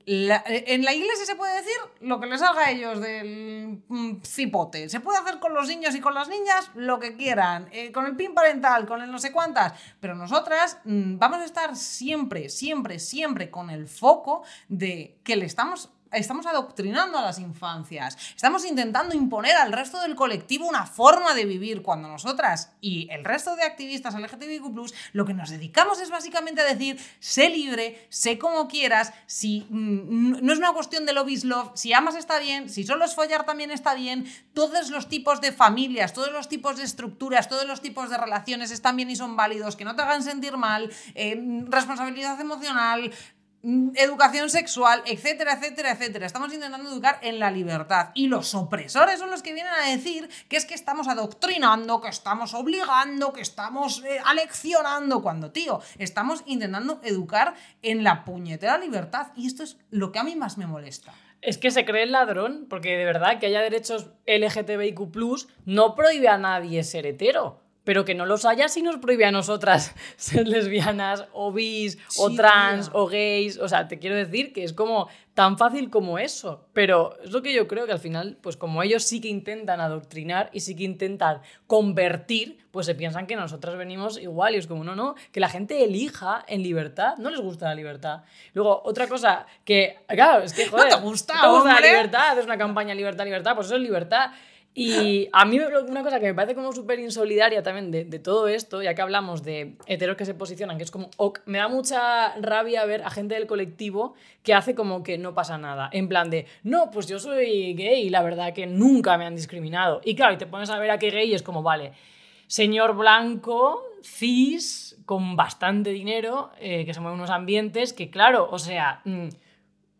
la- en la iglesia se puede decir lo que les salga a ellos del mm, cipote. Se puede hacer con los niños y con las niñas lo que quieran, eh, con el pin parental, con el no sé cuántas. Pero nosotras mm, vamos a estar siempre, siempre, siempre con el foco de que le estamos estamos adoctrinando a las infancias, estamos intentando imponer al resto del colectivo una forma de vivir cuando nosotras y el resto de activistas LGTBIQ+, lo que nos dedicamos es básicamente a decir, sé libre, sé como quieras, si mm, no es una cuestión de love is love, si amas está bien, si solo es follar también está bien, todos los tipos de familias, todos los tipos de estructuras, todos los tipos de relaciones están bien y son válidos, que no te hagan sentir mal, eh, responsabilidad emocional, mm, educación sexual, etcétera, etcétera, etcétera. Estamos intentando educar en la libertad. Y los opresores son los que vienen a decir que es que estamos adoctrinando, que estamos obligando, que estamos eh, aleccionando, cuando, tío, estamos intentando educar en la puñetera libertad. Y esto es lo que a mí más me molesta. es que se cree el ladrón, porque de verdad que haya derechos LGTBIQ no prohíbe a nadie ser hetero. Pero que no los haya si nos prohíbe a nosotras ser lesbianas o bis o trans tía. o gays. O sea, te quiero decir que es como tan fácil como eso. Pero es lo que yo creo que al final, pues como ellos sí que intentan adoctrinar y sí que intentan convertir, pues se piensan que nosotras venimos igual. Y es como, no, no, que la gente elija en libertad. No les gusta la libertad. Luego, otra cosa que, claro, es que, joder, te gusta, ¿no te gusta la libertad, haces una campaña libertad, libertad, pues eso es libertad. Y a mí una cosa que me parece como súper insolidaria también de, todo esto, ya que hablamos de heteros que se posicionan, que es como, me da mucha rabia ver a gente del colectivo que hace como que no pasa nada. En plan de, no, pues yo soy gay y la verdad que nunca me han discriminado. Y claro, y te pones a ver a qué gay es como, vale, señor blanco, cis, con bastante dinero, eh, que se mueve en unos ambientes que, claro, o sea, mm,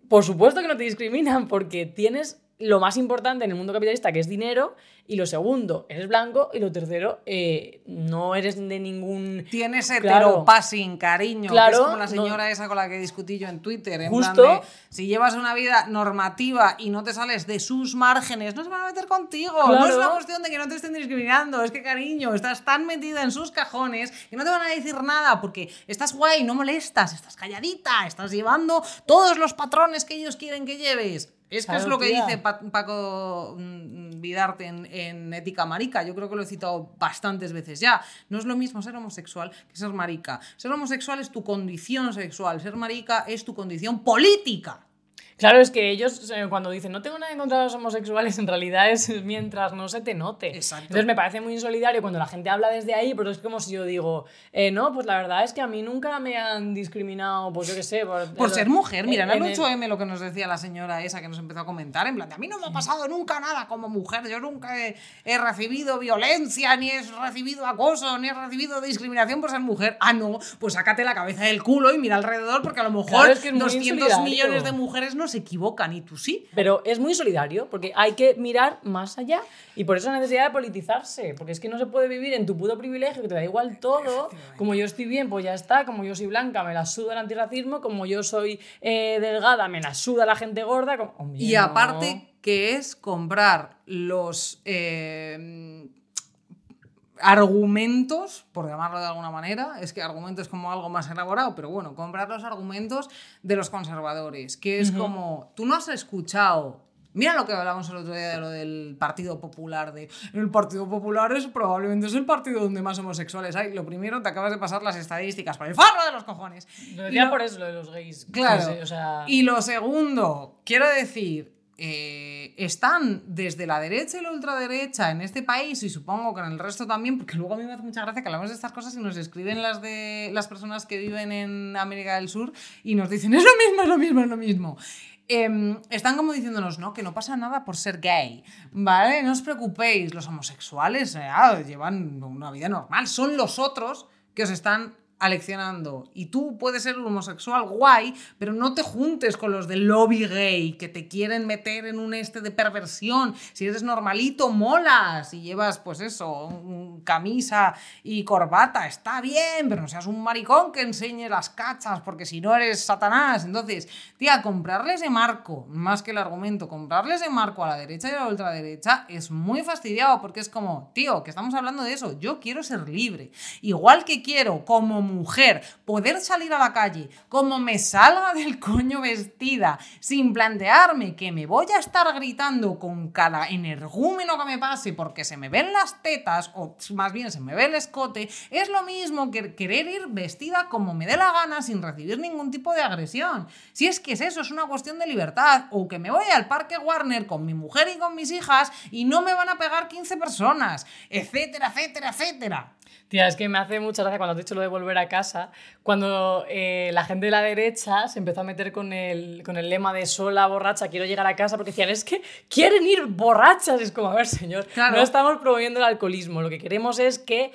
por supuesto que no te discriminan porque tienes lo más importante en el mundo capitalista, que es dinero, y lo segundo, eres blanco, y lo tercero, eh, no eres de ningún... Tienes Claro. heteropassing, cariño. que Claro, es como la no- señora esa con la que discutí yo en Twitter. En Justo. plan de, si llevas una vida normativa y no te sales de sus márgenes, no se van a meter contigo. No es una cuestión de que no te estén discriminando. Es que, cariño, estás tan metida en sus cajones que no te van a decir nada porque estás guay, no molestas, estás calladita, estás llevando todos los patrones que ellos quieren que lleves. Es que es lo que tía. dice Pa- Paco mm, Vidarte en, en Ética Marica. Yo creo que lo he citado bastantes veces ya. No es lo mismo ser homosexual que ser marica. Ser homosexual es tu condición sexual, ser marica es tu condición política. Claro, es que ellos eh, cuando dicen no tengo nada en contra de los homosexuales, en realidad es mientras no se te note. Exacto. Entonces me parece muy insolidario cuando la gente habla desde ahí, pero es como si yo digo, eh, no, pues la verdad es que a mí nunca me han discriminado, pues yo qué sé. Por, Por ser mujer, mira, en en el el- 8M lo que nos decía la señora esa que nos empezó a comentar, en plan, de, a mí no me ha pasado nunca nada como mujer, yo nunca he, he recibido violencia, ni he recibido acoso, ni he recibido discriminación por ser mujer. Ah, no, pues sácate la cabeza del culo y mira alrededor, porque a lo mejor Claro, es que es muy 200 insolidario. millones de mujeres no se equivocan, y tú sí. Pero es muy solidario, porque hay que mirar más allá. Y por eso la necesidad de politizarse, porque es que no se puede vivir en tu puto privilegio, que te da igual todo. Como yo estoy bien, pues ya está. Como yo soy blanca, me la suda el antirracismo. Como yo soy eh, delgada, me la suda la gente gorda. como- Y no. aparte, que es comprar los eh, argumentos, por llamarlo de alguna manera, es que argumento es como algo más elaborado, pero bueno, comprar los argumentos de los conservadores, que es como, tú no has escuchado. Mira lo que hablábamos el otro día de lo del Partido Popular. De, el Partido Popular es probablemente es el partido donde más homosexuales hay. Lo primero, te acabas de pasar las estadísticas por el forro de los cojones. Lo decía lo- por eso, lo de los gays. Claro. O sea, Y lo segundo, quiero decir, eh, están desde la derecha y la ultraderecha en este país y supongo que en el resto también, porque luego a mí me hace mucha gracia que hablamos de estas cosas y nos escriben las de las personas que viven en América del Sur y nos dicen es lo mismo, es lo mismo, es lo mismo. Em, están como diciéndonos, ¿no? Que no pasa nada por ser gay, ¿vale? No os preocupéis, los homosexuales eh, ah, llevan una vida normal, son los otros que os están aleccionando. Y tú puedes ser un homosexual guay, pero no te juntes con los del lobby gay que te quieren meter en un este de perversión. Si eres normalito, molas. Si llevas, pues eso, camisa y corbata, está bien, pero no seas un maricón que enseñe las cachas, porque si no eres Satanás. Entonces, tía, comprarle ese marco, más que el argumento, comprarle ese marco a la derecha y a la ultraderecha es muy fastidiado, porque es como, tío, que estamos hablando de eso. Yo quiero ser libre. Igual que quiero, como mujer, poder salir a la calle como me salga del coño vestida, sin plantearme que me voy a estar gritando con cada energúmeno que me pase porque se me ven las tetas, o más bien se me ve el escote, es lo mismo que querer ir vestida como me dé la gana sin recibir ningún tipo de agresión. Si es que es eso, es una cuestión de libertad, o que me voy al parque Warner con mi mujer y con mis hijas y no me van a pegar 15 personas, etcétera, etcétera, etcétera. Tía, es que me hace mucha gracia cuando has dicho lo de volver a casa, cuando eh, la gente de la derecha se empezó a meter con el, con el lema de sola, borracha, quiero llegar a casa, porque decían, es que quieren ir borrachas. Es como, a ver, señor, Claro. no estamos promoviendo el alcoholismo, lo que queremos es que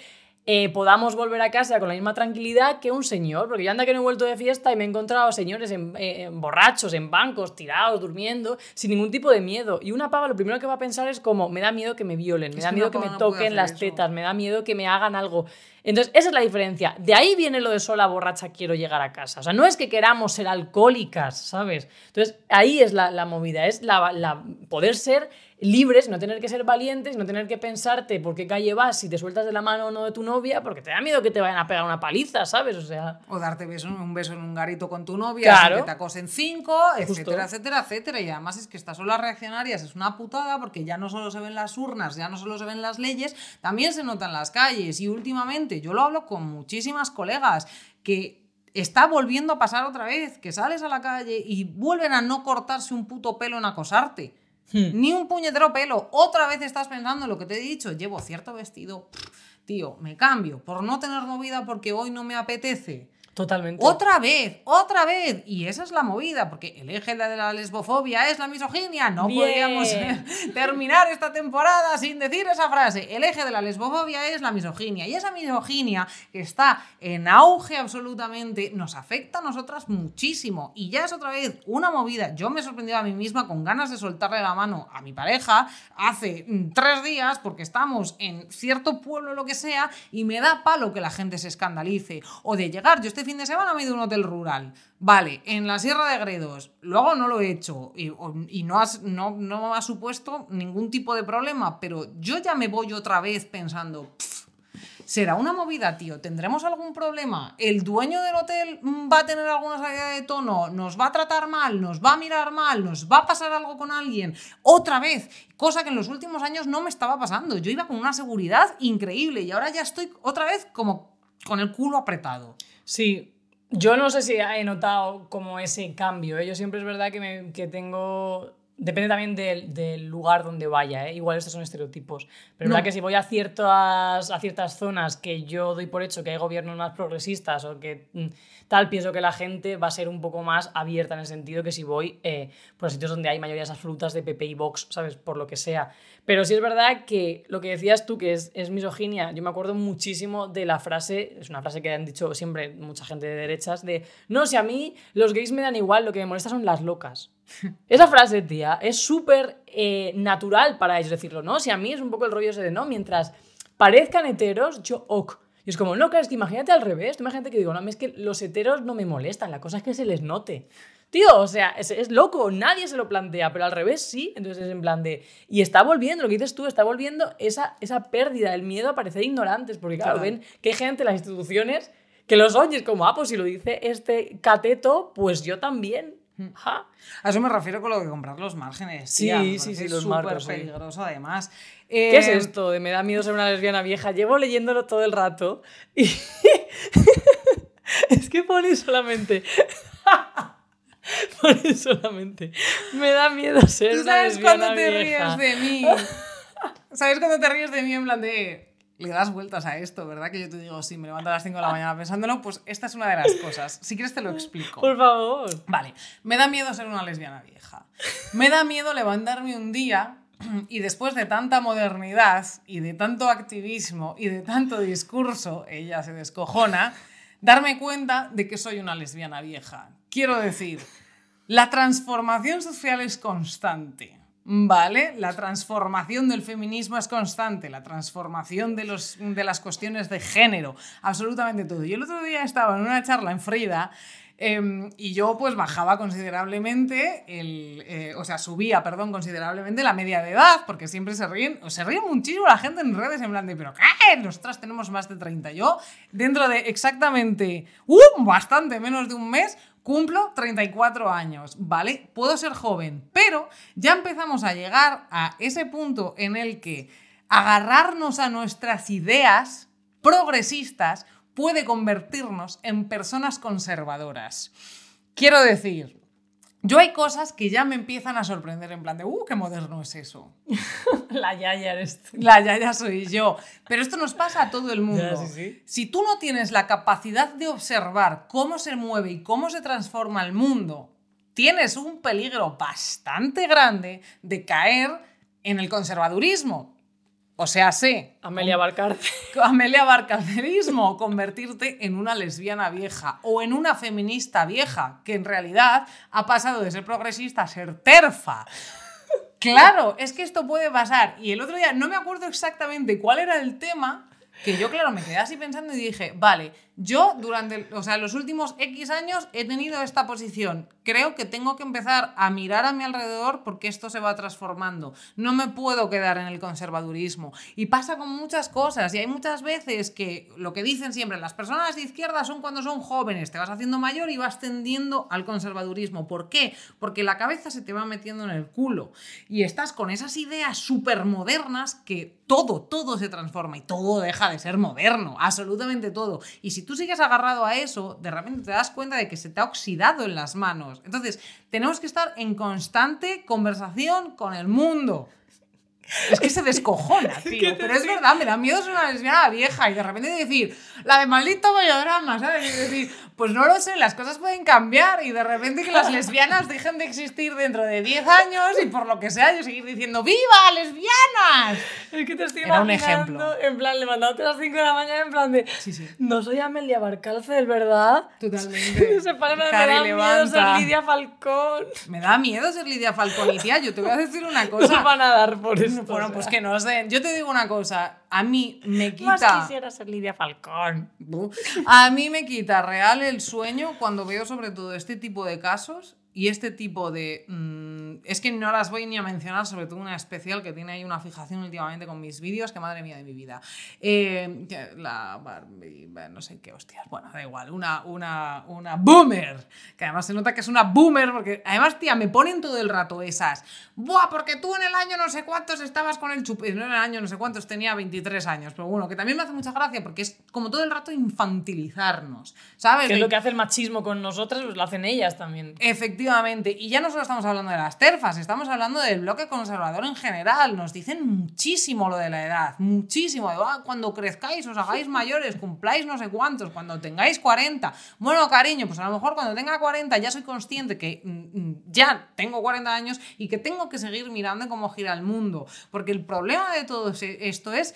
eh, podamos volver a casa con la misma tranquilidad que un señor. Porque yo anda que no he vuelto de fiesta y me he encontrado señores en, eh, en borrachos, en bancos, tirados, durmiendo, sin ningún tipo de miedo. Y una pava lo primero que va a pensar es como, me da miedo que me violen, me Es da miedo que me no toquen las eso. tetas, me da miedo que me hagan algo. Entonces, esa es la diferencia. De ahí viene lo de sola borracha quiero llegar a casa. O sea, no es que queramos ser alcohólicas, ¿sabes? Entonces, ahí es la, la movida, es la, la- poder ser libres, no tener que ser valientes, no tener que pensarte por qué calle vas si te sueltas de la mano o no de tu novia, porque te da miedo que te vayan a pegar una paliza, ¿sabes? O sea, O darte beso, un beso en un garito con tu novia, Claro. que te acosen cinco, etcétera, Justo. etcétera, etcétera. Y además es que estas olas reaccionarias es una putada porque ya no solo se ven las urnas, ya no solo se ven las leyes, también se notan las calles. Y últimamente, yo lo hablo con muchísimas colegas, que está volviendo a pasar otra vez, que sales a la calle y vuelven a no cortarse un puto pelo en acosarte. Ni un puñetero pelo. Otra vez estás pensando en lo que te he dicho. Llevo cierto vestido. Tío, me cambio por no tener movida porque hoy no me apetece. Totalmente. Otra vez, otra vez. Y esa es la movida, porque el eje de la lesbofobia es la misoginia. No Bien. podríamos terminar esta temporada sin decir esa frase. El eje de la lesbofobia es la misoginia. Y esa misoginia que está en auge absolutamente nos afecta a nosotras muchísimo. Y ya es otra vez una movida. Yo me he sorprendido a mí misma con ganas de soltarle la mano a mi pareja hace mm, tres días porque estamos en cierto pueblo lo que sea y me da palo que la gente se escandalice. O de llegar, yo este fin de semana me he ido a un hotel rural. Vale, en la Sierra de Gredos. Luego no lo he hecho y, no, has- no, no ha supuesto ningún tipo de problema, pero yo ya me voy otra vez pensando... "Pff, ¿Será una movida, tío? ¿Tendremos algún problema? ¿El dueño del hotel va a tener alguna salida de tono? ¿Nos va a tratar mal? ¿Nos va a mirar mal? ¿Nos va a pasar algo con alguien? Otra vez, cosa que en los últimos años no me estaba pasando. Yo iba con una seguridad increíble y ahora ya estoy otra vez como con el culo apretado. Sí, yo no sé si he notado como ese cambio. ¿eh? Yo siempre es verdad que, me- que tengo... Depende también del, del lugar donde vaya, ¿eh? igual estos son estereotipos. Pero es No. verdad que si voy a ciertas, a ciertas zonas que yo doy por hecho que hay gobiernos más progresistas o que mm, tal, pienso que la gente va a ser un poco más abierta en el sentido que si voy eh, a sitios donde hay mayorías absolutas de PP y Vox, ¿sabes? Por lo que sea. Pero sí es verdad que lo que decías tú, que es, es misoginia, yo me acuerdo muchísimo de la frase, es una frase que han dicho siempre mucha gente de derechas, de, no, si a mí los gays me dan igual, lo que me molesta son las locas. Esa frase, tía, es súper eh, natural para ellos decirlo, ¿no? Si a mí es un poco el rollo ese de, no, mientras parezcan heteros, yo ok. Y es como, no, claro, es que imagínate al revés. Imagínate que digo, no, es que los heteros no me molestan, la cosa es que se les note. Tío, o sea, es, es loco, nadie se lo plantea, pero al revés sí. Entonces es en plan de. Y está volviendo, lo que dices tú, está volviendo esa, esa pérdida, el miedo a parecer ignorantes, porque claro, Total. ven que hay gente en las instituciones que los oyes como, ah, pues si lo dice este cateto, pues yo también. Ja. A eso me refiero con lo de comprar los márgenes. Sí, tía, sí, sí, los marcos, peligroso además. ¿Qué es Eh, esto de me da miedo ser una lesbiana vieja? Llevo leyéndolo todo el rato y es que pone solamente pone solamente me da miedo ser ¿Tú una sabes lesbiana cuando te vieja. ríes de mí? ¿Sabes cuando te ríes de mí en plan de... Le das vueltas a esto, ¿verdad? Que yo te digo, sí, me levanto a las 5 de la mañana pensándolo, pues esta es una de las cosas. Si quieres te lo explico. Por favor. Vale, me da miedo ser una lesbiana vieja. Me da miedo levantarme un día y después de tanta modernidad y de tanto activismo y de tanto discurso, ella se descojona, darme cuenta de que soy una lesbiana vieja. Quiero decir, la transformación social es constante. ¿Vale? La transformación del feminismo es constante, la transformación de, los, de las cuestiones de género, absolutamente todo. Yo el otro día estaba en una charla en Frida Em, y yo pues bajaba considerablemente, el, eh, o sea, subía, perdón, considerablemente la media de edad, porque siempre se ríen, o se ríen muchísimo la gente en redes en plan de, pero ¿qué? Nosotras tenemos más de 30. Yo, dentro de exactamente, uh, bastante menos de un mes, cumplo 34 años, ¿vale? Puedo ser joven, pero ya empezamos a llegar a ese punto en el que agarrarnos a nuestras ideas progresistas puede convertirnos en personas conservadoras. Quiero decir, yo hay cosas que ya me empiezan a sorprender en plan de, uh, qué moderno es eso. La yaya eres tú. La yaya soy yo. Pero esto nos pasa a todo el mundo. Ya, sí, sí. Si tú no tienes la capacidad de observar cómo se mueve y cómo se transforma el mundo, tienes un peligro bastante grande de caer en el conservadurismo. O sea, sé. Amelia Barcárcel. Amelia Barcarcelismo, convertirte en una lesbiana vieja o en una feminista vieja, que en realidad ha pasado de ser progresista a ser terfa. Claro, es que esto puede pasar. Y el otro día no me acuerdo exactamente cuál era el tema, que yo, claro, me quedé así pensando y dije, vale, yo durante, o sea, los últimos X años he tenido esta posición. Creo que tengo que empezar a mirar a mi alrededor porque esto se va transformando. No me puedo quedar en el conservadurismo. Y pasa con muchas cosas. Y hay muchas veces que lo que dicen siempre, las personas de izquierda son cuando son jóvenes, te vas haciendo mayor y vas tendiendo al conservadurismo. ¿Por qué? Porque la cabeza se te va metiendo en el culo. Y estás con esas ideas súper modernas que todo, todo se transforma y todo deja de ser moderno. Absolutamente todo. Y si tú sigues agarrado a eso, de repente te das cuenta de que se te ha oxidado en las manos. Entonces, tenemos que estar en constante conversación con el mundo. Es que se descojona, tío. Pero es verdad, me da miedo ser una lesbiana vieja y de repente decir, la de maldito melodrama, ¿sabes? Y decir, pues no lo sé, las cosas pueden cambiar y de repente que las lesbianas dejen de existir dentro de 10 años y por lo que sea yo seguir diciendo, ¡Viva, lesbianas! Es que te estoy Era un imaginando, ejemplo. En plan, levantándote a las 5 de la mañana, en plan de. Sí, sí. No soy Amelia Barcárcel, ¿verdad? Totalmente. Se me da miedo ser Lidia Falcón. Me da miedo ser Lidia Falcón y tía, yo te voy a decir una cosa. van a dar por esto. Bueno, pues que nos den. Yo te digo una cosa, a mí me Más quita. quisiera ser Lidia Falcón. A mí me quita real el sueño cuando veo sobre todo este tipo de casos y este tipo de... mm, es que no las voy ni a mencionar, sobre todo una especial que tiene ahí una fijación últimamente con mis vídeos, que madre mía de mi vida. Eh, la Barbie, no sé qué hostias, bueno, da igual, una, una, una boomer, que además se nota que es una boomer, porque además, tía, me ponen todo el rato esas. Buah, porque tú en el año no sé cuántos estabas con el chup... No en el año no sé cuántos, tenía 23 años, pero bueno, que también me hace mucha gracia porque es como todo el rato infantilizarnos, ¿sabes? Que es lo que hace el machismo con nosotras, pues lo hacen ellas también. Efectivamente, y ya no solo estamos hablando de las terfas, estamos hablando del bloque conservador en general. Nos dicen muchísimo lo de la edad, muchísimo. De, "Ah, cuando crezcáis, os hagáis mayores, cumpláis no sé cuántos, cuando tengáis 40. Bueno, cariño, pues a lo mejor cuando tenga 40 ya soy consciente que mm, mm, ya tengo 40 años y que tengo que seguir mirando cómo gira el mundo. Porque el problema de todo esto es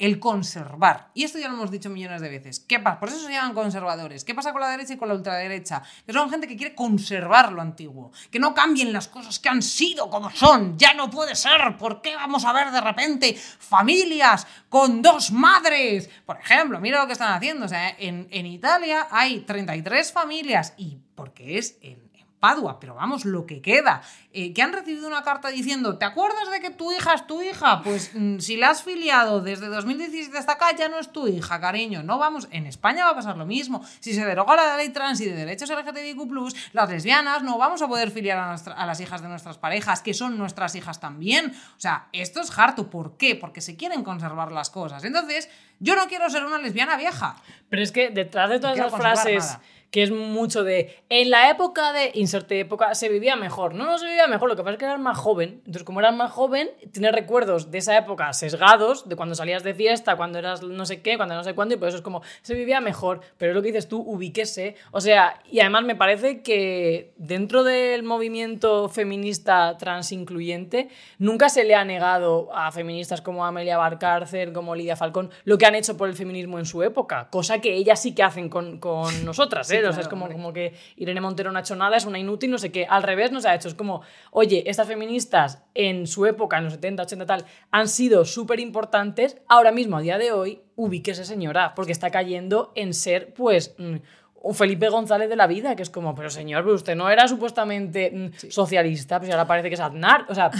el conservar. Y esto ya lo hemos dicho millones de veces. ¿Qué pasa? Por eso se llaman conservadores. ¿Qué pasa con la derecha y con la ultraderecha? Que son gente que quiere conservar lo antiguo. Que no cambien las cosas que han sido como son. Ya no puede ser. ¿Por qué vamos a ver de repente familias con dos madres? Por ejemplo, mira lo que están haciendo. En, en Italia hay 33 familias y porque es en Padua, pero vamos, lo que queda. Eh, que han recibido una carta diciendo, ¿te acuerdas de que tu hija es tu hija? Pues mm, si la has filiado desde 2017 hasta acá, ya no es tu hija, cariño. No vamos, en España va a pasar lo mismo. Si se deroga la ley trans y de derechos LGTBIQ+, las lesbianas no vamos a poder filiar a, nuestra- a las hijas de nuestras parejas, que son nuestras hijas también. O sea, esto es harto. ¿Por qué? Porque se quieren conservar las cosas. Entonces, yo no quiero ser una lesbiana vieja. Pero es que detrás de todas esas frases nada. que es mucho de en la época de inserte época se vivía mejor. No, no se vivía mejor, lo que pasa es que eras más joven. Entonces, como eras más joven, tienes recuerdos de esa época sesgados, de cuando salías de fiesta, cuando eras no sé qué, cuando no sé cuándo, y por eso es como se vivía mejor. Pero es lo que dices tú, ubíquese. O sea, y además me parece que dentro del movimiento feminista trans incluyente, nunca se le ha negado a feministas como Amelia Barcárcel, como Lidia Falcón, lo que han hecho por el feminismo en su época. Cosa que ellas sí que hacen con, con nosotras, ¿eh? Sí, O sea, es como, como que Irene Montero no ha hecho nada, es una inútil, no sé qué. Al revés no se ha hecho. Es como, oye, estas feministas en su época, en los 70, 80 tal, han sido súper importantes. Ahora mismo, a día de hoy, ubíquese señora, porque está cayendo en ser, pues... mm, un Felipe González de la vida, que es como, pero señor, pero usted no era supuestamente mm, socialista, pues ahora parece que es Aznar. O sea,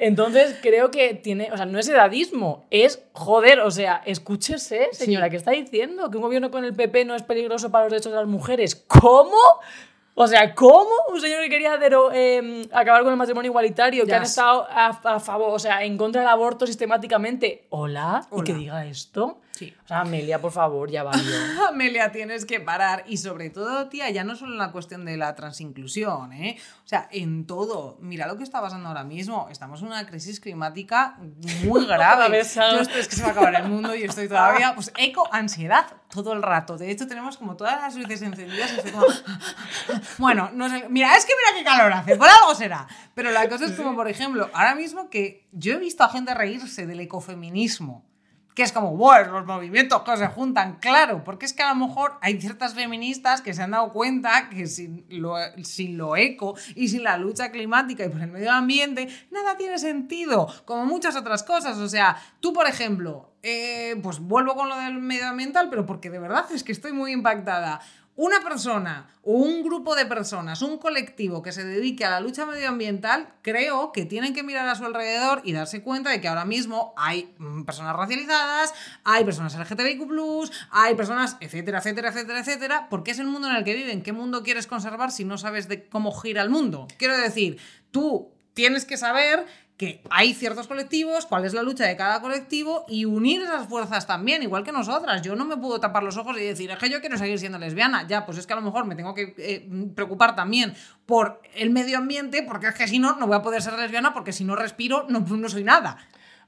entonces creo que tiene, o sea, no es edadismo, es joder, o sea, escúchese, señora, Sí. ¿qué está diciendo? Que un gobierno con el PP no es peligroso para los derechos de las mujeres. ¿Cómo? O sea, ¿cómo? Un señor que quería eh, acabar con el matrimonio igualitario, que han estado a, a favor, o sea, en contra del aborto sistemáticamente. Hola, y Hola. que diga esto. Sí. O sea, Amelia, por favor, ya valió. Amelia, tienes que parar. Y sobre todo, tía, ya no solo en la cuestión de la transinclusión, ¿eh? O sea, en todo. Mira lo que está pasando ahora mismo. Estamos en una crisis climática muy grave. Yo esto es que se va a acabar el mundo y estoy todavía, pues, eco, ansiedad todo el rato. De hecho, tenemos como todas las luces encendidas y estoy como... Bueno, no sé. Mira, es que mira qué calor hace, por algo será. Pero la cosa es como, por ejemplo, ahora mismo que yo he visto a gente reírse del ecofeminismo. Que es como, bueno, los movimientos que se juntan, claro, porque es que a lo mejor hay ciertas feministas que se han dado cuenta que sin lo, sin lo eco y sin la lucha climática y por el medio ambiente, nada tiene sentido, como muchas otras cosas. O sea, tú, por ejemplo, eh, pues vuelvo con lo del medioambiental, pero porque de verdad es que estoy muy impactada una persona o un grupo de personas, un colectivo que se dedique a la lucha medioambiental, creo que tienen que mirar a su alrededor y darse cuenta de que ahora mismo hay mm, personas racializadas, hay personas LGTBIQ, hay personas, etcétera, etcétera, etcétera, etcétera, porque es el mundo en el que viven. ¿Qué mundo quieres conservar si no sabes de cómo gira el mundo? Quiero decir, tú tienes que saber que hay ciertos colectivos, cuál es la lucha de cada colectivo y unir esas fuerzas también, igual que nosotras. Yo no me puedo tapar los ojos y decir, es que yo quiero seguir siendo lesbiana. Ya, pues es que a lo mejor me tengo que eh, preocupar también por el medio ambiente, porque es que si no, no voy a poder ser lesbiana, porque si no respiro, no, no soy nada.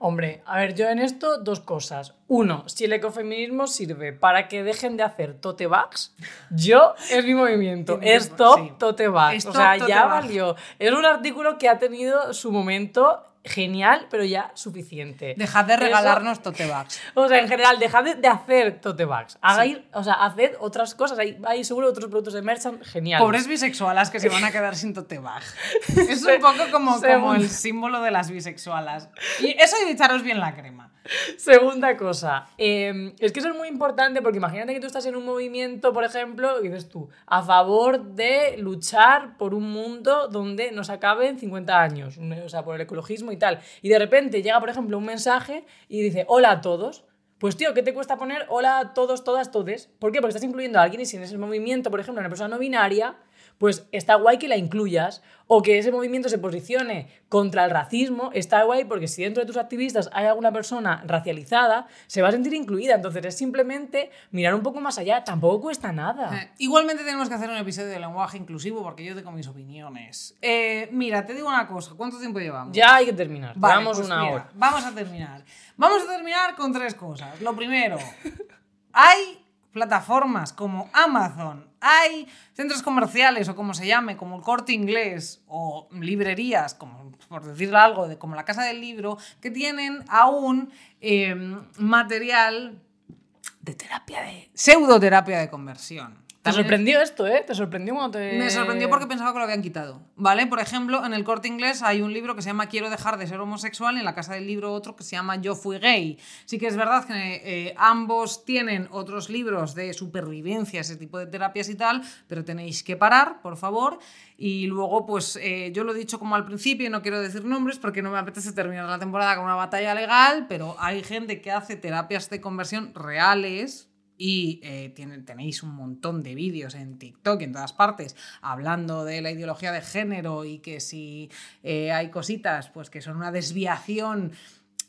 Hombre, a ver, yo en esto dos cosas. Uno, si el ecofeminismo sirve para que dejen de hacer tote bags, yo es mi movimiento. Que- Stop sí. tote bags. Stop o sea, ya valió. Es un artículo que ha tenido su momento genial, pero ya suficiente. Dejad de Eso- regalarnos tote bags. O sea, en general, dejad de, de hacer tote bags. Hagáis, o sea, haced otras cosas. Hay, hay seguro otros productos de merchant genial. Pobres bisexualas que se van a quedar sin tote bag. Es un poco como, como el símbolo de las bisexualas. Y eso y echaros bien la crema. Segunda cosa, eh, es que eso es muy importante porque imagínate que tú estás en un movimiento, por ejemplo, y dices tú, a favor de luchar por un mundo donde nos acaben 50 años, o sea, por el ecologismo y tal. Y de repente llega, por ejemplo, un mensaje y dice, hola a todos. Pues tío, ¿qué te cuesta poner hola a todos, todas, todes? ¿Por qué? Porque estás incluyendo a alguien y si en ese movimiento, por ejemplo, una persona no binaria, pues está guay que la incluyas o que ese movimiento se posicione contra el racismo, está guay porque si dentro de tus activistas hay alguna persona racializada, se va a sentir incluida. Entonces es simplemente mirar un poco más allá, tampoco cuesta nada. Eh, igualmente tenemos que hacer un episodio de lenguaje inclusivo porque yo tengo mis opiniones. Eh, mira, te digo una cosa. ¿Cuánto tiempo llevamos? Ya hay que terminar. Vale, Llevamos pues una mira, hora. Vamos a terminar. Vamos a terminar con tres cosas. Lo primero, hay plataformas como Amazon, hay centros comerciales o como se llame, como el corte inglés o librerías, como por decir algo, de, como la casa del libro, que tienen aún eh, material de terapia de pseudoterapia de conversión. Te sorprendió esto, ¿eh? Te sorprendió cuando te... me sorprendió porque pensaba que lo habían quitado. ¿Vale? Por ejemplo, en el corte inglés hay un libro que se llama Quiero dejar de ser homosexual y en la casa del libro otro que se llama Yo fui gay. Sí que es verdad que eh, ambos tienen otros libros de supervivencia, ese tipo de terapias y tal, pero tenéis que parar, por favor. Y luego, pues eh, yo lo he dicho como al principio y no quiero decir nombres porque no me apetece terminar la temporada con una batalla legal, pero hay gente que hace terapias de conversión reales y eh, tiene- tenéis un montón de vídeos en TikTok y en todas partes hablando de la ideología de género y que si eh, hay cositas pues que son una desviación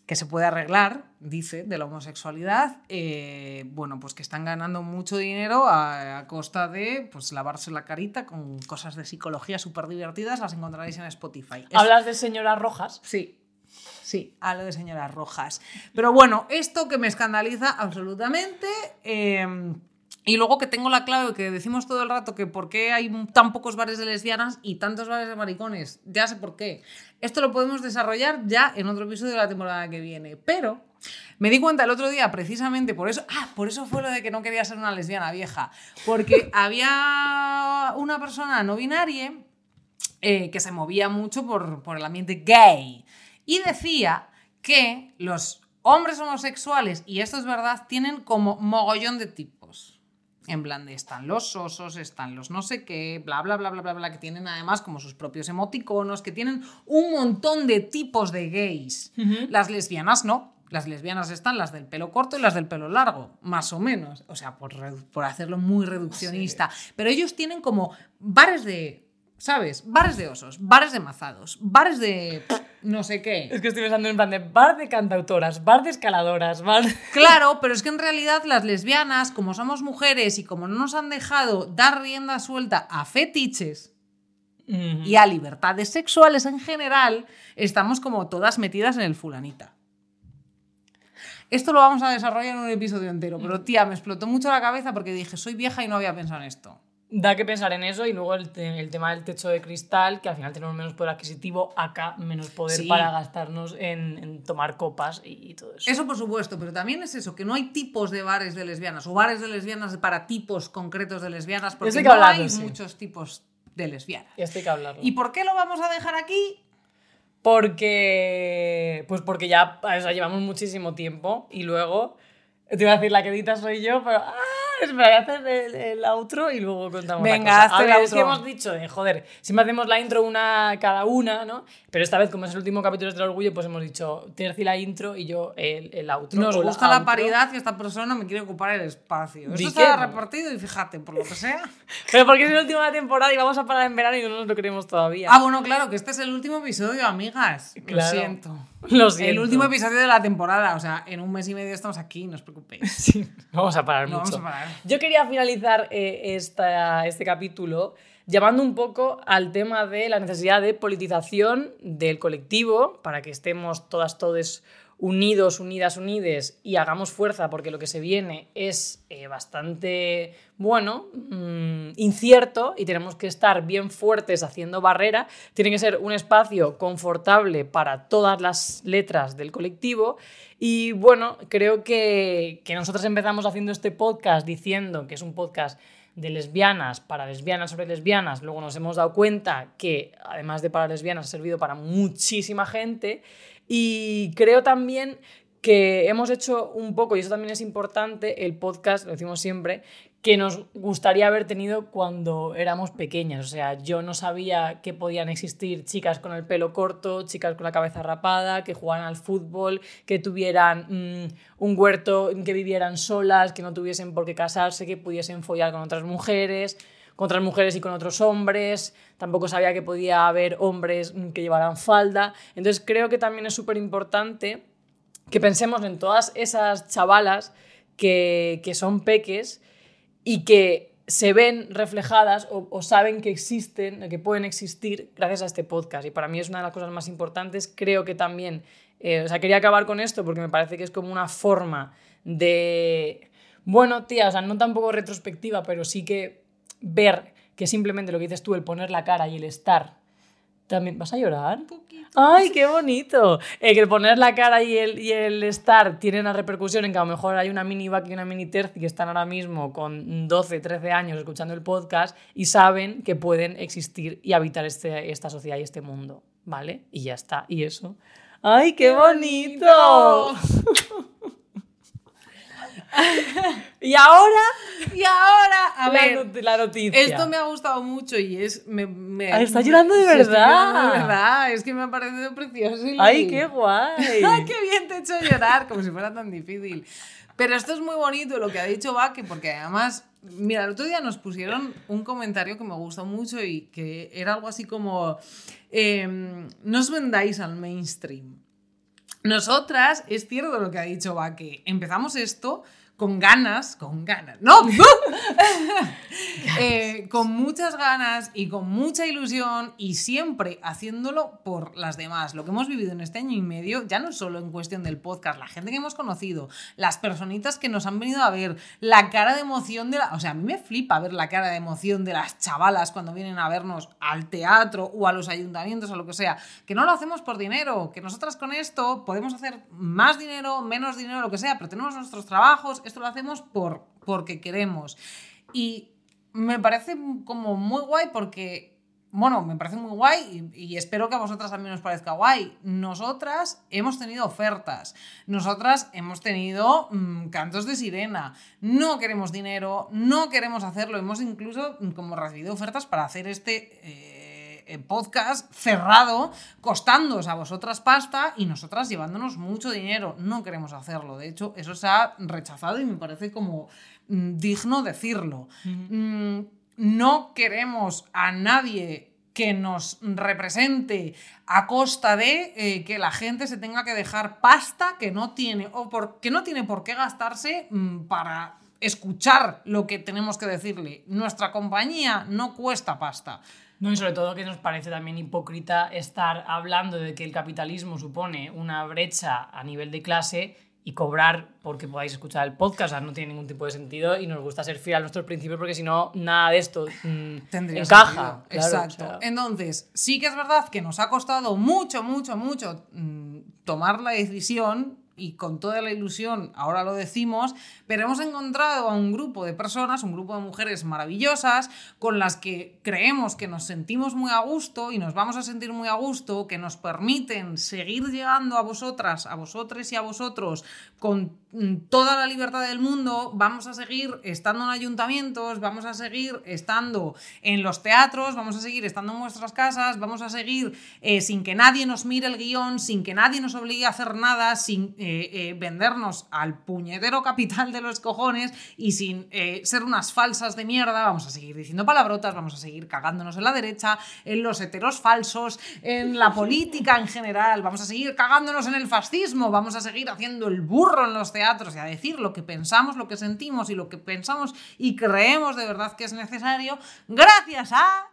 que se puede arreglar, dice, de la homosexualidad, eh, bueno, pues que están ganando mucho dinero a, a costa de pues lavarse la carita con cosas de psicología súper divertidas, las encontraréis en Spotify. Hablas de señoras rojas. Sí, sí, a lo de señoras rojas. Pero bueno, esto que me escandaliza absolutamente. eh, y luego que tengo la clave que decimos todo el rato que por qué hay tan pocos bares de lesbianas y tantos bares de maricones. Ya sé por qué. Esto lo podemos desarrollar ya en otro episodio de la temporada que viene. Pero me di cuenta el otro día, precisamente por eso. Ah, por eso fue lo de que no quería ser una lesbiana vieja. Porque había una persona no binaria eh, que se movía mucho por, por el ambiente gay. Y decía que los hombres homosexuales, y esto es verdad, tienen como mogollón de tipos. En plan de están los osos, están los no sé qué, bla, bla, bla, bla, bla, bla, que tienen además como sus propios emoticonos, que tienen un montón de tipos de gays. Las lesbianas no. Las lesbianas están las del pelo corto y las del pelo largo, más o menos. O sea, por, por hacerlo muy reduccionista. Pero ellos tienen como bares de, ¿sabes? Bares de osos, bares de mazados, bares de no sé qué. Es que estoy pensando en plan de bar de cantautoras, bar de escaladoras, bar... Claro, pero es que en realidad las lesbianas, como somos mujeres y como no nos han dejado dar rienda suelta a fetiches y a libertades sexuales en general, estamos como todas metidas en el fulanita. Esto lo vamos a desarrollar en un episodio entero, pero tía, me explotó mucho la cabeza porque dije, soy vieja y no había pensado en esto. Da que pensar en eso y luego el, te- el tema del techo de cristal, que al final tenemos menos poder adquisitivo, acá menos poder Sí. para gastarnos en, en tomar copas y, y todo eso. Eso por supuesto, pero también es eso, que no hay tipos de bares de lesbianas o bares de lesbianas para tipos concretos de lesbianas, porque que no hablarlo, hay sí. muchos tipos de lesbianas. Y esto hay que hablarlo. ¿Y por qué lo vamos a dejar aquí? Porque. Pues porque ya o sea, llevamos muchísimo tiempo y luego. Te iba a decir la que edita soy yo, pero. ¡Ah! Espera, voy a hacer el, el outro y luego contamos Venga, la A el ver, es que outro. hemos dicho de, joder, siempre hacemos la intro una cada una, ¿no? Pero esta vez, como es el último capítulo del orgullo, pues hemos dicho Terci la intro y yo el, el outro. Nos gusta la outro. paridad y esta persona me quiere ocupar el espacio. Eso está no. repartido y fíjate, por lo que sea. Pero porque es el último de la temporada y vamos a parar en verano y no nos lo creemos todavía. Ah, bueno, claro, que este es el último episodio, amigas. Claro. Lo siento. Lo siento. El último episodio de la temporada, o sea, en un mes y medio estamos aquí, no os preocupéis. Sí, vamos a parar No mucho. vamos a parar. Yo quería finalizar eh, esta- este capítulo llamando un poco al tema de la necesidad de politización del colectivo para que estemos todas, todes unidos, unidas, unides y hagamos fuerza porque lo que se viene es eh, bastante, bueno, mm, incierto y tenemos que estar bien fuertes haciendo barrera. Tiene que ser un espacio confortable para todas las letras del colectivo y bueno, creo que, que nosotros empezamos haciendo este podcast diciendo que es un podcast de lesbianas para lesbianas sobre lesbianas. Luego nos hemos dado cuenta que además de para lesbianas ha servido para muchísima gente. Y creo también que hemos hecho un poco, y eso también es importante, el podcast, lo decimos siempre, que nos gustaría haber tenido cuando éramos pequeñas. O sea, yo no sabía que podían existir chicas con el pelo corto, chicas con la cabeza rapada, que jugaran al fútbol, que tuvieran mm, un huerto, que vivieran solas, que no tuviesen por qué casarse, que pudiesen follar con otras mujeres con otras mujeres y con otros hombres, tampoco sabía que podía haber hombres que llevaran falda. Entonces creo que también es súper importante que pensemos en todas esas chavalas que, que son peques y que se ven reflejadas o, o saben que existen, que pueden existir gracias a este podcast. Y para mí es una de las cosas más importantes. Creo que también, eh, o sea, quería acabar con esto porque me parece que es como una forma de, bueno, tía, o sea, no tampoco retrospectiva, pero sí que ver que simplemente lo que dices tú, el poner la cara y el estar, también, ¿vas a llorar? ¡Ay, qué bonito! Eh, que el poner la cara y el, y el estar tienen una repercusión en que a lo mejor hay una mini vaca y una mini terci que están ahora mismo con 12, 13 años escuchando el podcast y saben que pueden existir y habitar este, esta sociedad y este mundo, ¿vale? Y ya está, y eso. ¡Ay, qué, bonito! y ahora, Y ahora, a la, ver, not- la noticia. esto me ha gustado mucho y es... Me, me- Ah, está llorando de verdad. llorando de verdad, es que me ha parecido precioso. y- ¡Ay, qué guay! ¡Ay, qué bien te he hecho llorar! Como si fuera tan difícil. Pero esto es muy bonito lo que ha dicho Vaque, porque además, mira, el otro día nos pusieron un comentario que me gustó mucho y que era algo así como, em, no os vendáis al mainstream. Nosotras, es cierto lo que ha dicho Vaque, empezamos esto con ganas, con ganas, no, Eh, con muchas ganas y con mucha ilusión y siempre haciéndolo por las demás. Lo que hemos vivido en este año y medio, ya no solo en cuestión del podcast, la gente que hemos conocido, las personitas que nos han venido a ver, la cara de emoción de la... O sea, a mí me flipa ver la cara de emoción de las chavalas cuando vienen a vernos al teatro o a los ayuntamientos o lo que sea, que no lo hacemos por dinero, que nosotras con esto podemos hacer más dinero, menos dinero, lo que sea, pero tenemos nuestros trabajos, esto lo hacemos por, porque queremos. Y me parece como muy guay porque, bueno, me parece muy guay y, espero que a vosotras también os parezca guay. Nosotras hemos tenido ofertas, nosotras hemos tenido mm, cantos de sirena, no queremos dinero, no queremos hacerlo, hemos incluso mm, como recibido ofertas para hacer este... eh, podcast cerrado, costándoos a vosotras pasta y nosotras llevándonos mucho dinero. No queremos hacerlo. De hecho, eso se ha rechazado y me parece como mm, digno decirlo. Mm, no queremos a nadie que nos represente a costa de eh, que la gente se tenga que dejar pasta que no tiene o por, que no tiene por qué gastarse mm, para escuchar lo que tenemos que decirle. Nuestra compañía no cuesta pasta. No, y sobre todo que nos parece también hipócrita estar hablando de que el capitalismo supone una brecha a nivel de clase y cobrar porque podáis escuchar el podcast. O sea, no tiene ningún tipo de sentido y nos gusta ser fiel a nuestros principios porque si no, nada de esto mm, Tendría encaja. Claro, Exacto. o sea, Entonces, sí que es verdad que nos ha costado mucho, mucho, mucho mm, tomar la decisión y con toda la ilusión ahora lo decimos, pero hemos encontrado a un grupo de personas, un grupo de mujeres maravillosas con las que creemos que nos sentimos muy a gusto y nos vamos a sentir muy a gusto, que nos permiten seguir llegando a vosotras, a vosotros y a vosotros con toda la libertad del mundo, vamos a seguir estando en ayuntamientos, vamos a seguir estando en los teatros, vamos a seguir estando en vuestras casas, vamos a seguir eh, sin que nadie nos mire el guion, sin que nadie nos obligue a hacer nada, sin eh, eh, vendernos al puñetero capital de los cojones y sin ser unas falsas de mierda, vamos a seguir diciendo palabrotas, vamos a seguir cagándonos en la derecha, en los heteros falsos, en la política en general, vamos a seguir cagándonos en el fascismo, vamos a seguir haciendo el burro en los teatros y a decir lo que pensamos, lo que sentimos y lo que pensamos y creemos de verdad que es necesario, gracias a...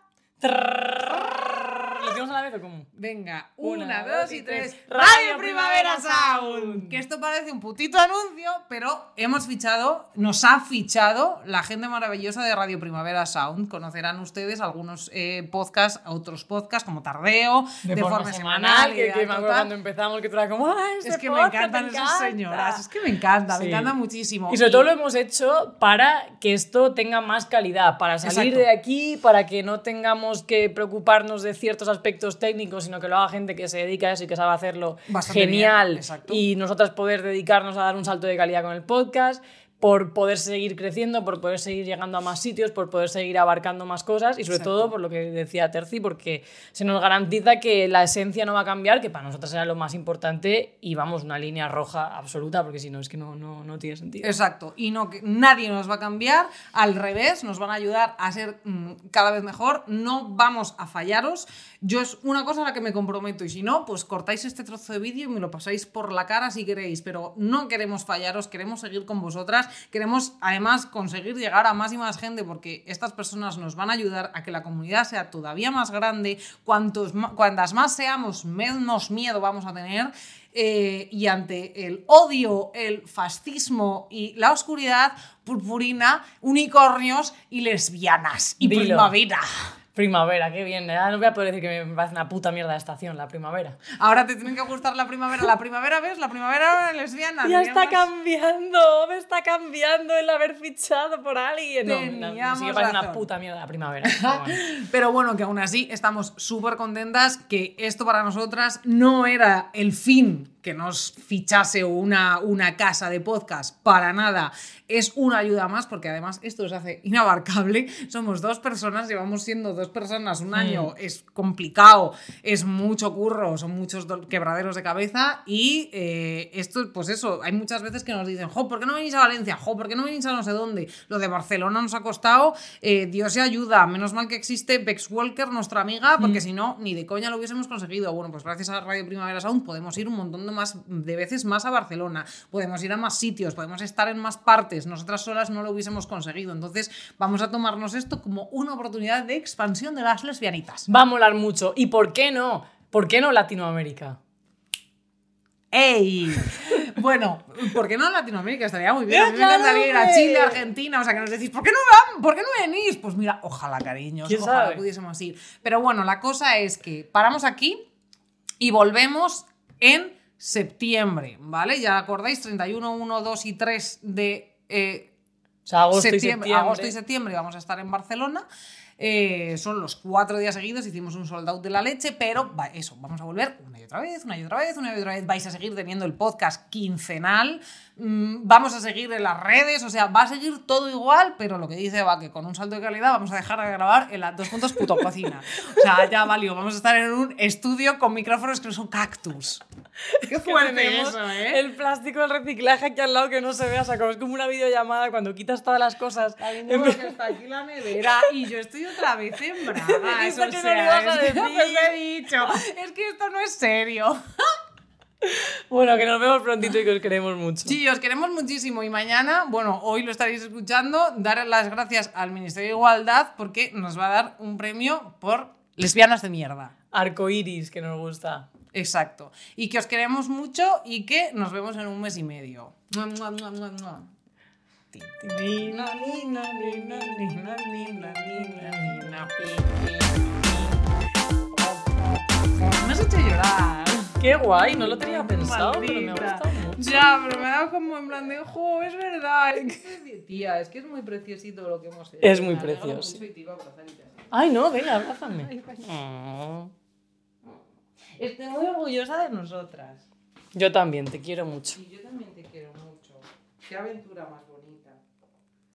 ¿Lo decimos a la vez o cómo? Venga, Una, una, dos dos y tres. tres. Radio Radio Primavera Sound. Que esto parece un putito anuncio, pero hemos fichado, nos ha fichado la gente maravillosa de Radio Primavera Sound. Conocerán ustedes algunos eh, podcasts, otros podcasts como Tardeo, De, forma, semanal, que, que me acuerdo cuando empezamos que tú eras como, ¡ay, Es este que me podcast encantan me esas encanta". señoras, es que me encanta, me Sí. encanta muchísimo. Y sobre todo lo hemos hecho para que esto tenga más calidad, para salir Exacto. de aquí, para que no tengamos que preocuparnos de ciertos aspectos técnicos, sino que lo haga gente que se dedica a eso y que sabe hacerlo Bastante genial. bien, y nosotras poder dedicarnos a dar un salto de calidad con el podcast por poder seguir creciendo, por poder seguir llegando a más sitios, por poder seguir abarcando más cosas y sobre Exacto. todo por lo que decía Terci, porque se nos garantiza que la esencia no va a cambiar, que para nosotras era lo más importante y vamos, una línea roja absoluta, porque si no es que no, no, no tiene sentido. Exacto, y no que nadie nos va a cambiar, al revés, nos van a ayudar a ser mm, cada vez mejor, no vamos a fallaros. Yo es una cosa a la que me comprometo y si no, pues cortáis este trozo de vídeo y me lo pasáis por la cara si queréis, pero no queremos fallaros, queremos seguir con vosotras, queremos además conseguir llegar a más y más gente porque estas personas nos van a ayudar a que la comunidad sea todavía más grande, cuantos cuantas más seamos, menos miedo vamos a tener. Eh, y ante el odio, el fascismo y la oscuridad, purpurina, unicornios y lesbianas y Dilo. primavera. Primavera, qué bien. Ah, no voy a poder decir que me parece una puta mierda de estación, la primavera. Ahora te tienen que gustar la primavera. La primavera, ¿ves? La primavera lesbiana. Ya está cambiando, me está cambiando el haber fichado por alguien. No, no, me Teníamos sigue pareciendo una puta mierda la primavera. pero bueno. Pero bueno, que aún así estamos súper contentas que esto para nosotras no era el fin que nos fichase una, una casa de podcast, para nada. Es una ayuda más porque además esto se hace inabarcable. Somos dos personas, llevamos siendo dos personas un año, es complicado, es mucho curro, son muchos quebraderos de cabeza y eh, esto, pues eso, hay muchas veces que nos dicen, jo, ¿por qué no venís a Valencia? Jo, ¿por qué no venís a no sé dónde? Lo de Barcelona nos ha costado, eh, Dios se ayuda, menos mal que existe Bex Walker, nuestra amiga, porque si no, ni de coña lo hubiésemos conseguido. Bueno, pues gracias a Radio Primavera Sound podemos ir un montón de, más, de veces más a Barcelona, podemos ir a más sitios, podemos estar en más partes, nosotras solas no lo hubiésemos conseguido. Entonces, vamos a tomarnos esto como una oportunidad de expansión de las lesbianitas. Va a molar mucho. ¿Y por qué no? ¿Por qué no Latinoamérica? ¡Ey! Bueno, ¿por qué no en Latinoamérica? Estaría muy bien. A mí me encantaría ir a. Chile, Argentina. O sea, que nos decís, ¿por qué no van? ¿Por qué no venís? Pues mira, ojalá, cariños. ¿Quién Ojalá sabe? pudiésemos ir. Pero bueno, la cosa es que paramos aquí y volvemos en septiembre, ¿vale? Ya acordáis, 31, 1, 2 y 3 de eh, O sea, agosto septiembre, y septiembre. agosto y septiembre vamos a estar en Barcelona. Eh, son los cuatro días seguidos, hicimos un sold out de la leche, pero va- eso, vamos a volver una y otra vez, una y otra vez, una y otra vez. Vais a seguir teniendo el podcast quincenal, vamos a seguir en las redes, o sea, va a seguir todo igual, pero lo que dice va que con un salto de calidad vamos a dejar de grabar en las dos puntos puto cocina. O sea, ya valió, vamos a estar en un estudio con micrófonos que no son cactus. Qué fuerte eso, ¿eh? El plástico del reciclaje aquí al lado que no se vea, o sea, como es como una videollamada cuando quitas todas las cosas. en que está aquí la nevera y yo estoy otra vez en bragas. Dijiste o no sea, a es que- pues he dicho. Es que esto no es serio. Bueno, que nos vemos prontito y que os queremos mucho. Sí, os queremos muchísimo y mañana, bueno, hoy lo estaréis escuchando, dar las gracias al Ministerio de Igualdad porque nos va a dar un premio por lesbianas de mierda. Arcoiris, que nos gusta. Exacto. Y que os queremos mucho y que nos vemos en un mes y medio. Me has hecho llorar. Qué guay, no lo tenía pensado, pero me ha gustado mucho. Ya, pero me ha dado como en plan de, jo, es verdad. Tía, es que es muy preciosito lo que hemos hecho. Es muy Me precioso. Ay, no, venga, abrázame. Oh. Estoy muy orgullosa de nosotras. Yo también, te quiero mucho. Y yo también te quiero mucho. Qué aventura más.